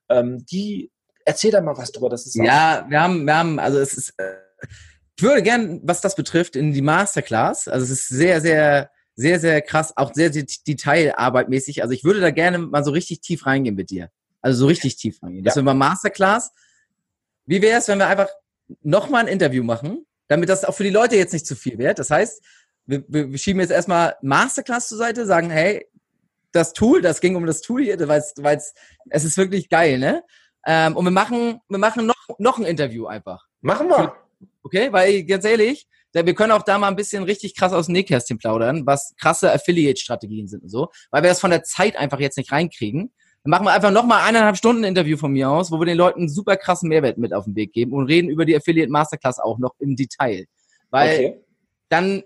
Ähm, die, erzähl da mal was drüber. Das ist ja, wir haben, wir haben, also es ist, äh, ich würde gern, was das betrifft, in die Masterclass. Also es ist sehr, sehr, sehr, sehr krass, auch sehr, sehr detailarbeitmäßig. Also ich würde da gerne mal so richtig tief reingehen mit dir. Also so richtig tief reingehen. Das ja. wir Masterclass. Wie wäre es, wenn wir einfach nochmal ein Interview machen, damit das auch für die Leute jetzt nicht zu viel wird? Das heißt, wir, wir schieben jetzt erstmal Masterclass zur Seite, sagen, hey, das Tool, das ging um das Tool hier, weil es es ist wirklich geil, ne? Ähm, und wir machen, wir machen noch, noch ein Interview einfach. Machen wir. Okay, weil ganz ehrlich, wir können auch da mal ein bisschen richtig krass aus dem Nähkästchen plaudern, was krasse Affiliate-Strategien sind und so, weil wir das von der Zeit einfach jetzt nicht reinkriegen. Dann machen wir einfach nochmal eineinhalb Stunden Interview von mir aus, wo wir den Leuten einen super krassen Mehrwert mit auf den Weg geben und reden über die Affiliate Masterclass auch noch im Detail. Weil okay. dann,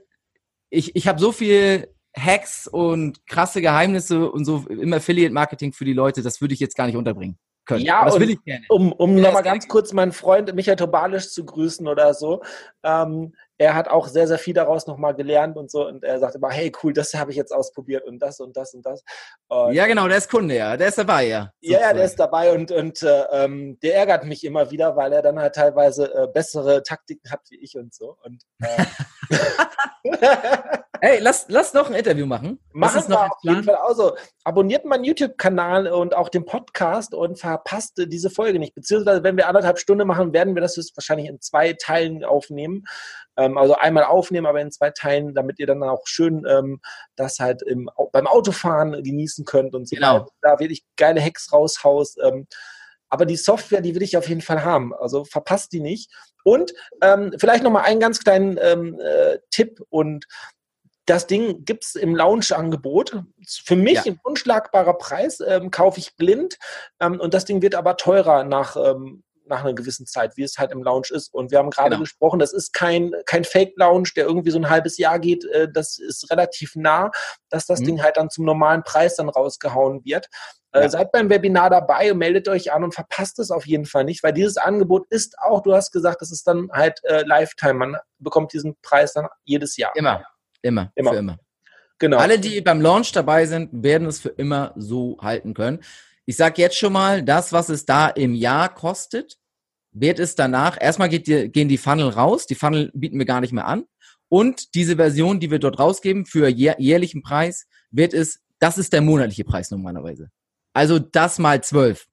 ich, ich habe so viel Hacks und krasse Geheimnisse und so im Affiliate-Marketing für die Leute, das würde ich jetzt gar nicht unterbringen können. Ja, das will ich gerne. Um, um nochmal ganz kurz meinen Freund Michael Tobalisch zu grüßen oder so. Ähm, er hat auch sehr, sehr viel daraus nochmal gelernt und so. Und er sagt immer, hey, cool, das habe ich jetzt ausprobiert und das und das und das. Und ja, genau, der ist Kunde, ja. Der ist dabei, ja. Ja, ja, der ist dabei und, und äh, ähm, der ärgert mich immer wieder, weil er dann halt teilweise äh, bessere Taktiken hat wie ich und so. Und, äh, Hey, lass, lass noch ein Interview machen. Machen wir auf jeden Fall. Also, abonniert meinen YouTube-Kanal und auch den Podcast und verpasst diese Folge nicht. Beziehungsweise, wenn wir anderthalb Stunden machen, werden wir das wahrscheinlich in zwei Teilen aufnehmen. Ähm, also einmal aufnehmen, aber in zwei Teilen, damit ihr dann auch schön ähm, das halt im, beim Autofahren genießen könnt und so. Genau. Da wirklich geile Hacks raushaust. Ähm, aber die Software, die will ich auf jeden Fall haben. Also verpasst die nicht. Und ähm, vielleicht nochmal einen ganz kleinen ähm, äh, Tipp und das Ding gibt es im Lounge-Angebot. Für mich ja. ein unschlagbarer Preis, ähm, kaufe ich blind. Ähm, und das Ding wird aber teurer nach, ähm, nach einer gewissen Zeit, wie es halt im Lounge ist. Und wir haben gerade Genau. gesprochen, das ist kein, kein Fake-Lounge, der irgendwie so ein halbes Jahr geht. Äh, das ist relativ nah, dass das Mhm. Ding halt dann zum normalen Preis dann rausgehauen wird. Äh, Ja. Seid beim Webinar dabei und meldet euch an und verpasst es auf jeden Fall nicht, weil dieses Angebot ist auch, du hast gesagt, das ist dann halt äh, Lifetime. Man bekommt diesen Preis dann jedes Jahr. Immer. Immer. Immer. Für immer. Genau. Alle, die beim Launch dabei sind, werden es für immer so halten können. Ich sage jetzt schon mal, das, was es da im Jahr kostet, wird es danach, erstmal die, gehen die Funnel raus, die Funnel bieten wir gar nicht mehr an. Und diese Version, die wir dort rausgeben für jähr, jährlichen Preis, wird es, das ist der monatliche Preis normalerweise. Also das mal zwölf.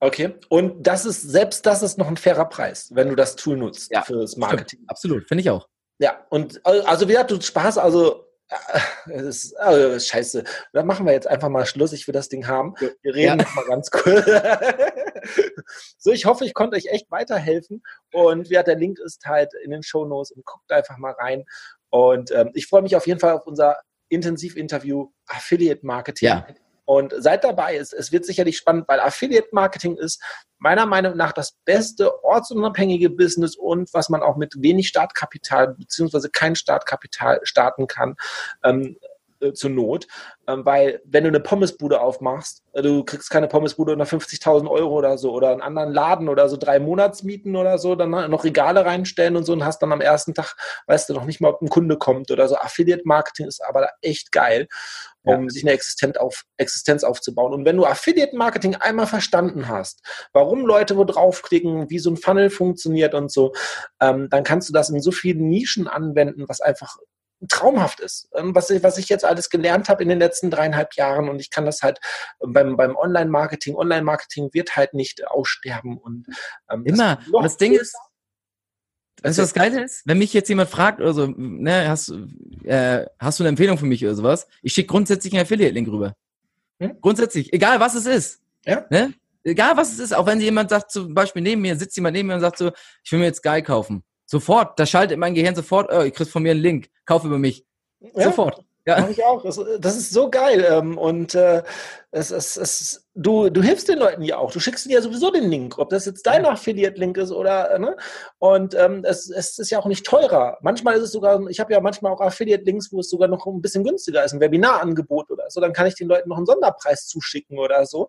Okay. Und das ist, selbst das ist noch ein fairer Preis, wenn du das Tool nutzt Ja, fürs Marketing. Stimmt, absolut, finde ich auch. Ja, und also wie gesagt, du Spaß, also es ist äh, scheiße. Dann machen wir jetzt einfach mal Schluss. Ich will das Ding haben. Wir reden Ja. noch mal ganz kurz. so, ich hoffe, ich konnte euch echt weiterhelfen. Und ja, der Link ist halt in den Show Notes und guckt einfach mal rein. Und ähm, ich freue mich auf jeden Fall auf unser Intensivinterview Affiliate Marketing. Ja. Und seid dabei. Es, es wird sicherlich spannend, weil Affiliate Marketing ist meiner Meinung nach das beste ortsunabhängige Business und was man auch mit wenig Startkapital beziehungsweise kein Startkapital starten kann. Ähm, äh, zur Not, ähm, weil wenn du eine Pommesbude aufmachst, äh, du kriegst keine Pommesbude unter 50.000 Euro oder so oder einen anderen Laden oder so drei Monatsmieten oder so, dann noch Regale reinstellen und so und hast dann am ersten Tag, weißt du noch nicht mal, ob ein Kunde kommt oder so. Affiliate Marketing ist aber da echt geil, um Ja. sich eine Existenz, auf, Existenz aufzubauen. Und wenn du Affiliate Marketing einmal verstanden hast, warum Leute wo draufklicken, wie so ein Funnel funktioniert und so, ähm, dann kannst du das in so vielen Nischen anwenden, was einfach traumhaft ist, ähm, was ich, was ich jetzt alles gelernt habe in den letzten dreieinhalb Jahren und ich kann das halt beim, beim Online-Marketing, Online-Marketing wird halt nicht aussterben und ähm, das Immer. Und das Ding ist, Weißt du, was geil ist? Wenn mich jetzt jemand fragt oder so, ne, hast, äh, hast du eine Empfehlung für mich oder sowas? Ich schicke grundsätzlich einen Affiliate-Link rüber. Hm? Grundsätzlich, egal was es ist. Ja. Ne? Egal was es ist, auch wenn jemand sagt, zum Beispiel neben mir, sitzt jemand neben mir und sagt so, ich will mir jetzt Sky kaufen. Sofort, da schaltet mein Gehirn sofort, oh, ihr kriegt von mir einen Link, kauf über mich. Ja. Sofort. Ja. Mach ich auch. Das, das ist so geil. ähm, Und äh, es, es, es, du, du hilfst den Leuten ja auch. Du schickst ihnen ja sowieso den Link, ob das jetzt dein Affiliate-Link ist oder, äh, ne? Und ähm, es, es ist ja auch nicht teurer. Manchmal ist es sogar, ich habe ja manchmal auch Affiliate-Links, wo es sogar noch ein bisschen günstiger ist, ein Webinarangebot oder so. Dann kann ich den Leuten noch einen Sonderpreis zuschicken oder so,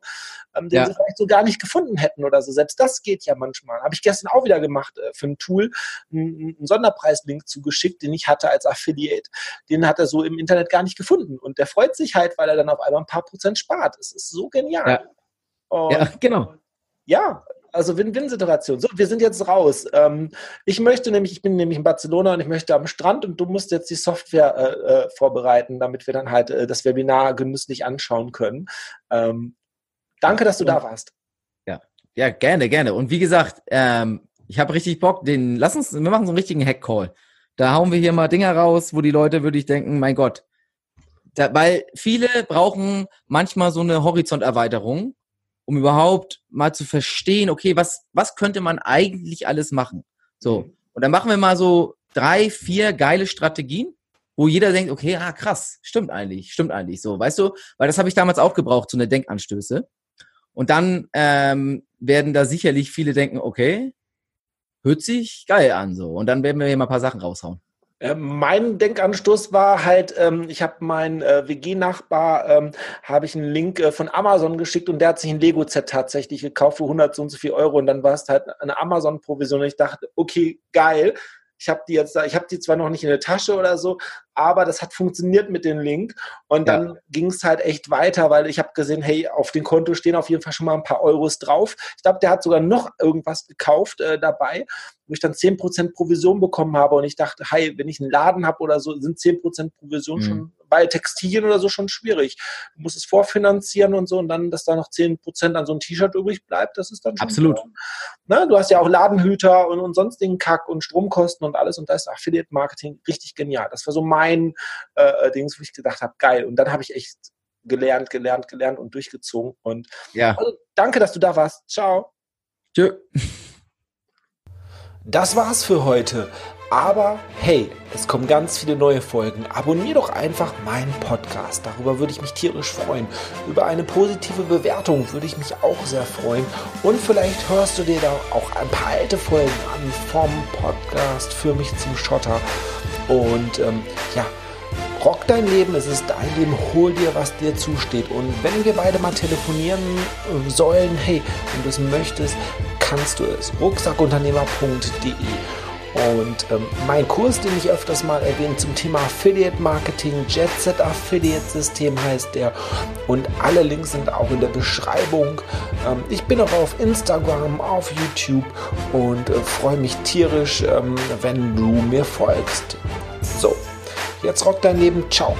ähm, den Ja. sie vielleicht so gar nicht gefunden hätten oder so. Selbst das geht ja manchmal. Habe ich gestern auch wieder gemacht äh, für ein Tool, einen, einen Sonderpreislink zugeschickt, den ich hatte als Affiliate den hat er so im Internet gar nicht gefunden. Und der freut sich halt, weil er dann auf einmal ein paar Prozent spart. Es ist so genial. Ja. Und Ja, genau. ja, also Win-Win-Situation. So, wir sind jetzt raus. Ähm, ich möchte nämlich, ich bin nämlich in Barcelona und ich möchte am Strand und du musst jetzt die Software äh, äh, vorbereiten, damit wir dann halt äh, das Webinar genüsslich anschauen können. Ähm, danke, dass du da warst. Ja, gerne, gerne. Und wie gesagt, ähm, ich habe richtig Bock, den, lass uns, wir machen so einen richtigen Hack-Call. Da hauen wir hier mal Dinger raus, wo die Leute, würde ich denken, mein Gott. Da, weil viele brauchen manchmal so eine Horizonterweiterung, um überhaupt mal zu verstehen, okay, was, was könnte man eigentlich alles machen? So. Und dann machen wir mal so drei, vier geile Strategien, wo jeder denkt, okay, ah, krass, stimmt eigentlich, stimmt eigentlich, so, weißt du? Weil das habe ich damals auch gebraucht, so eine Denkanstöße. Und dann ähm, werden da sicherlich viele denken, okay, hört sich geil an so. Und dann werden wir hier mal ein paar Sachen raushauen. Äh, Mein Denkanstoß war halt, ähm, ich habe meinen äh, WG-Nachbar, ähm, habe ich einen Link äh, von Amazon geschickt und der hat sich ein Lego-Set tatsächlich gekauft für 100 so und so viel Euro und dann war es halt eine Amazon-Provision und ich dachte, okay, geil. Ich habe die jetzt da, ich habe die zwar noch nicht in der Tasche oder so, aber das hat funktioniert mit dem Link und dann ging es halt echt weiter, weil ich habe gesehen, hey, auf dem Konto stehen auf jeden Fall schon mal ein paar Euros drauf. Ich glaube, der hat sogar noch irgendwas gekauft äh, dabei, wo ich dann 10% Provision bekommen habe und ich dachte, hey, wenn ich einen Laden habe oder so, sind 10% Provision Mhm. schon bei Textilien oder so schon schwierig. Du musst es vorfinanzieren und so und dann, dass da noch 10% an so ein T-Shirt übrig bleibt, das ist dann schon Absolut. teuer. Ne? Du hast ja auch Ladenhüter und, und sonstigen Kack und Stromkosten und alles und da ist Affiliate Marketing richtig genial. Das war so mein äh, Dings, wo ich gedacht habe, geil. Und dann habe ich echt gelernt, gelernt, gelernt und durchgezogen. Und Ja. also, danke, dass du da warst. Ciao. Tschö. Das war's für heute. Aber hey, es kommen ganz viele neue Folgen. Abonnier doch einfach meinen Podcast. Darüber würde ich mich tierisch freuen. Über eine positive Bewertung würde ich mich auch sehr freuen. Und vielleicht hörst du dir da auch ein paar alte Folgen an vom Podcast für mich zum Schotter. Und ähm, ja, rock dein Leben, es ist dein Leben, hol dir, was dir zusteht. Und wenn wir beide mal telefonieren äh, sollen, hey, wenn du es möchtest, kannst du es. rucksackunternehmer.de und ähm, mein Kurs, den ich öfters mal erwähne zum Thema Affiliate Marketing, JetSet Affiliate System heißt der. Und alle Links sind auch in der Beschreibung. Ähm, ich bin auch auf Instagram, auf YouTube und äh, freue mich tierisch, ähm, wenn du mir folgst. So, jetzt rock dein Leben. Ciao.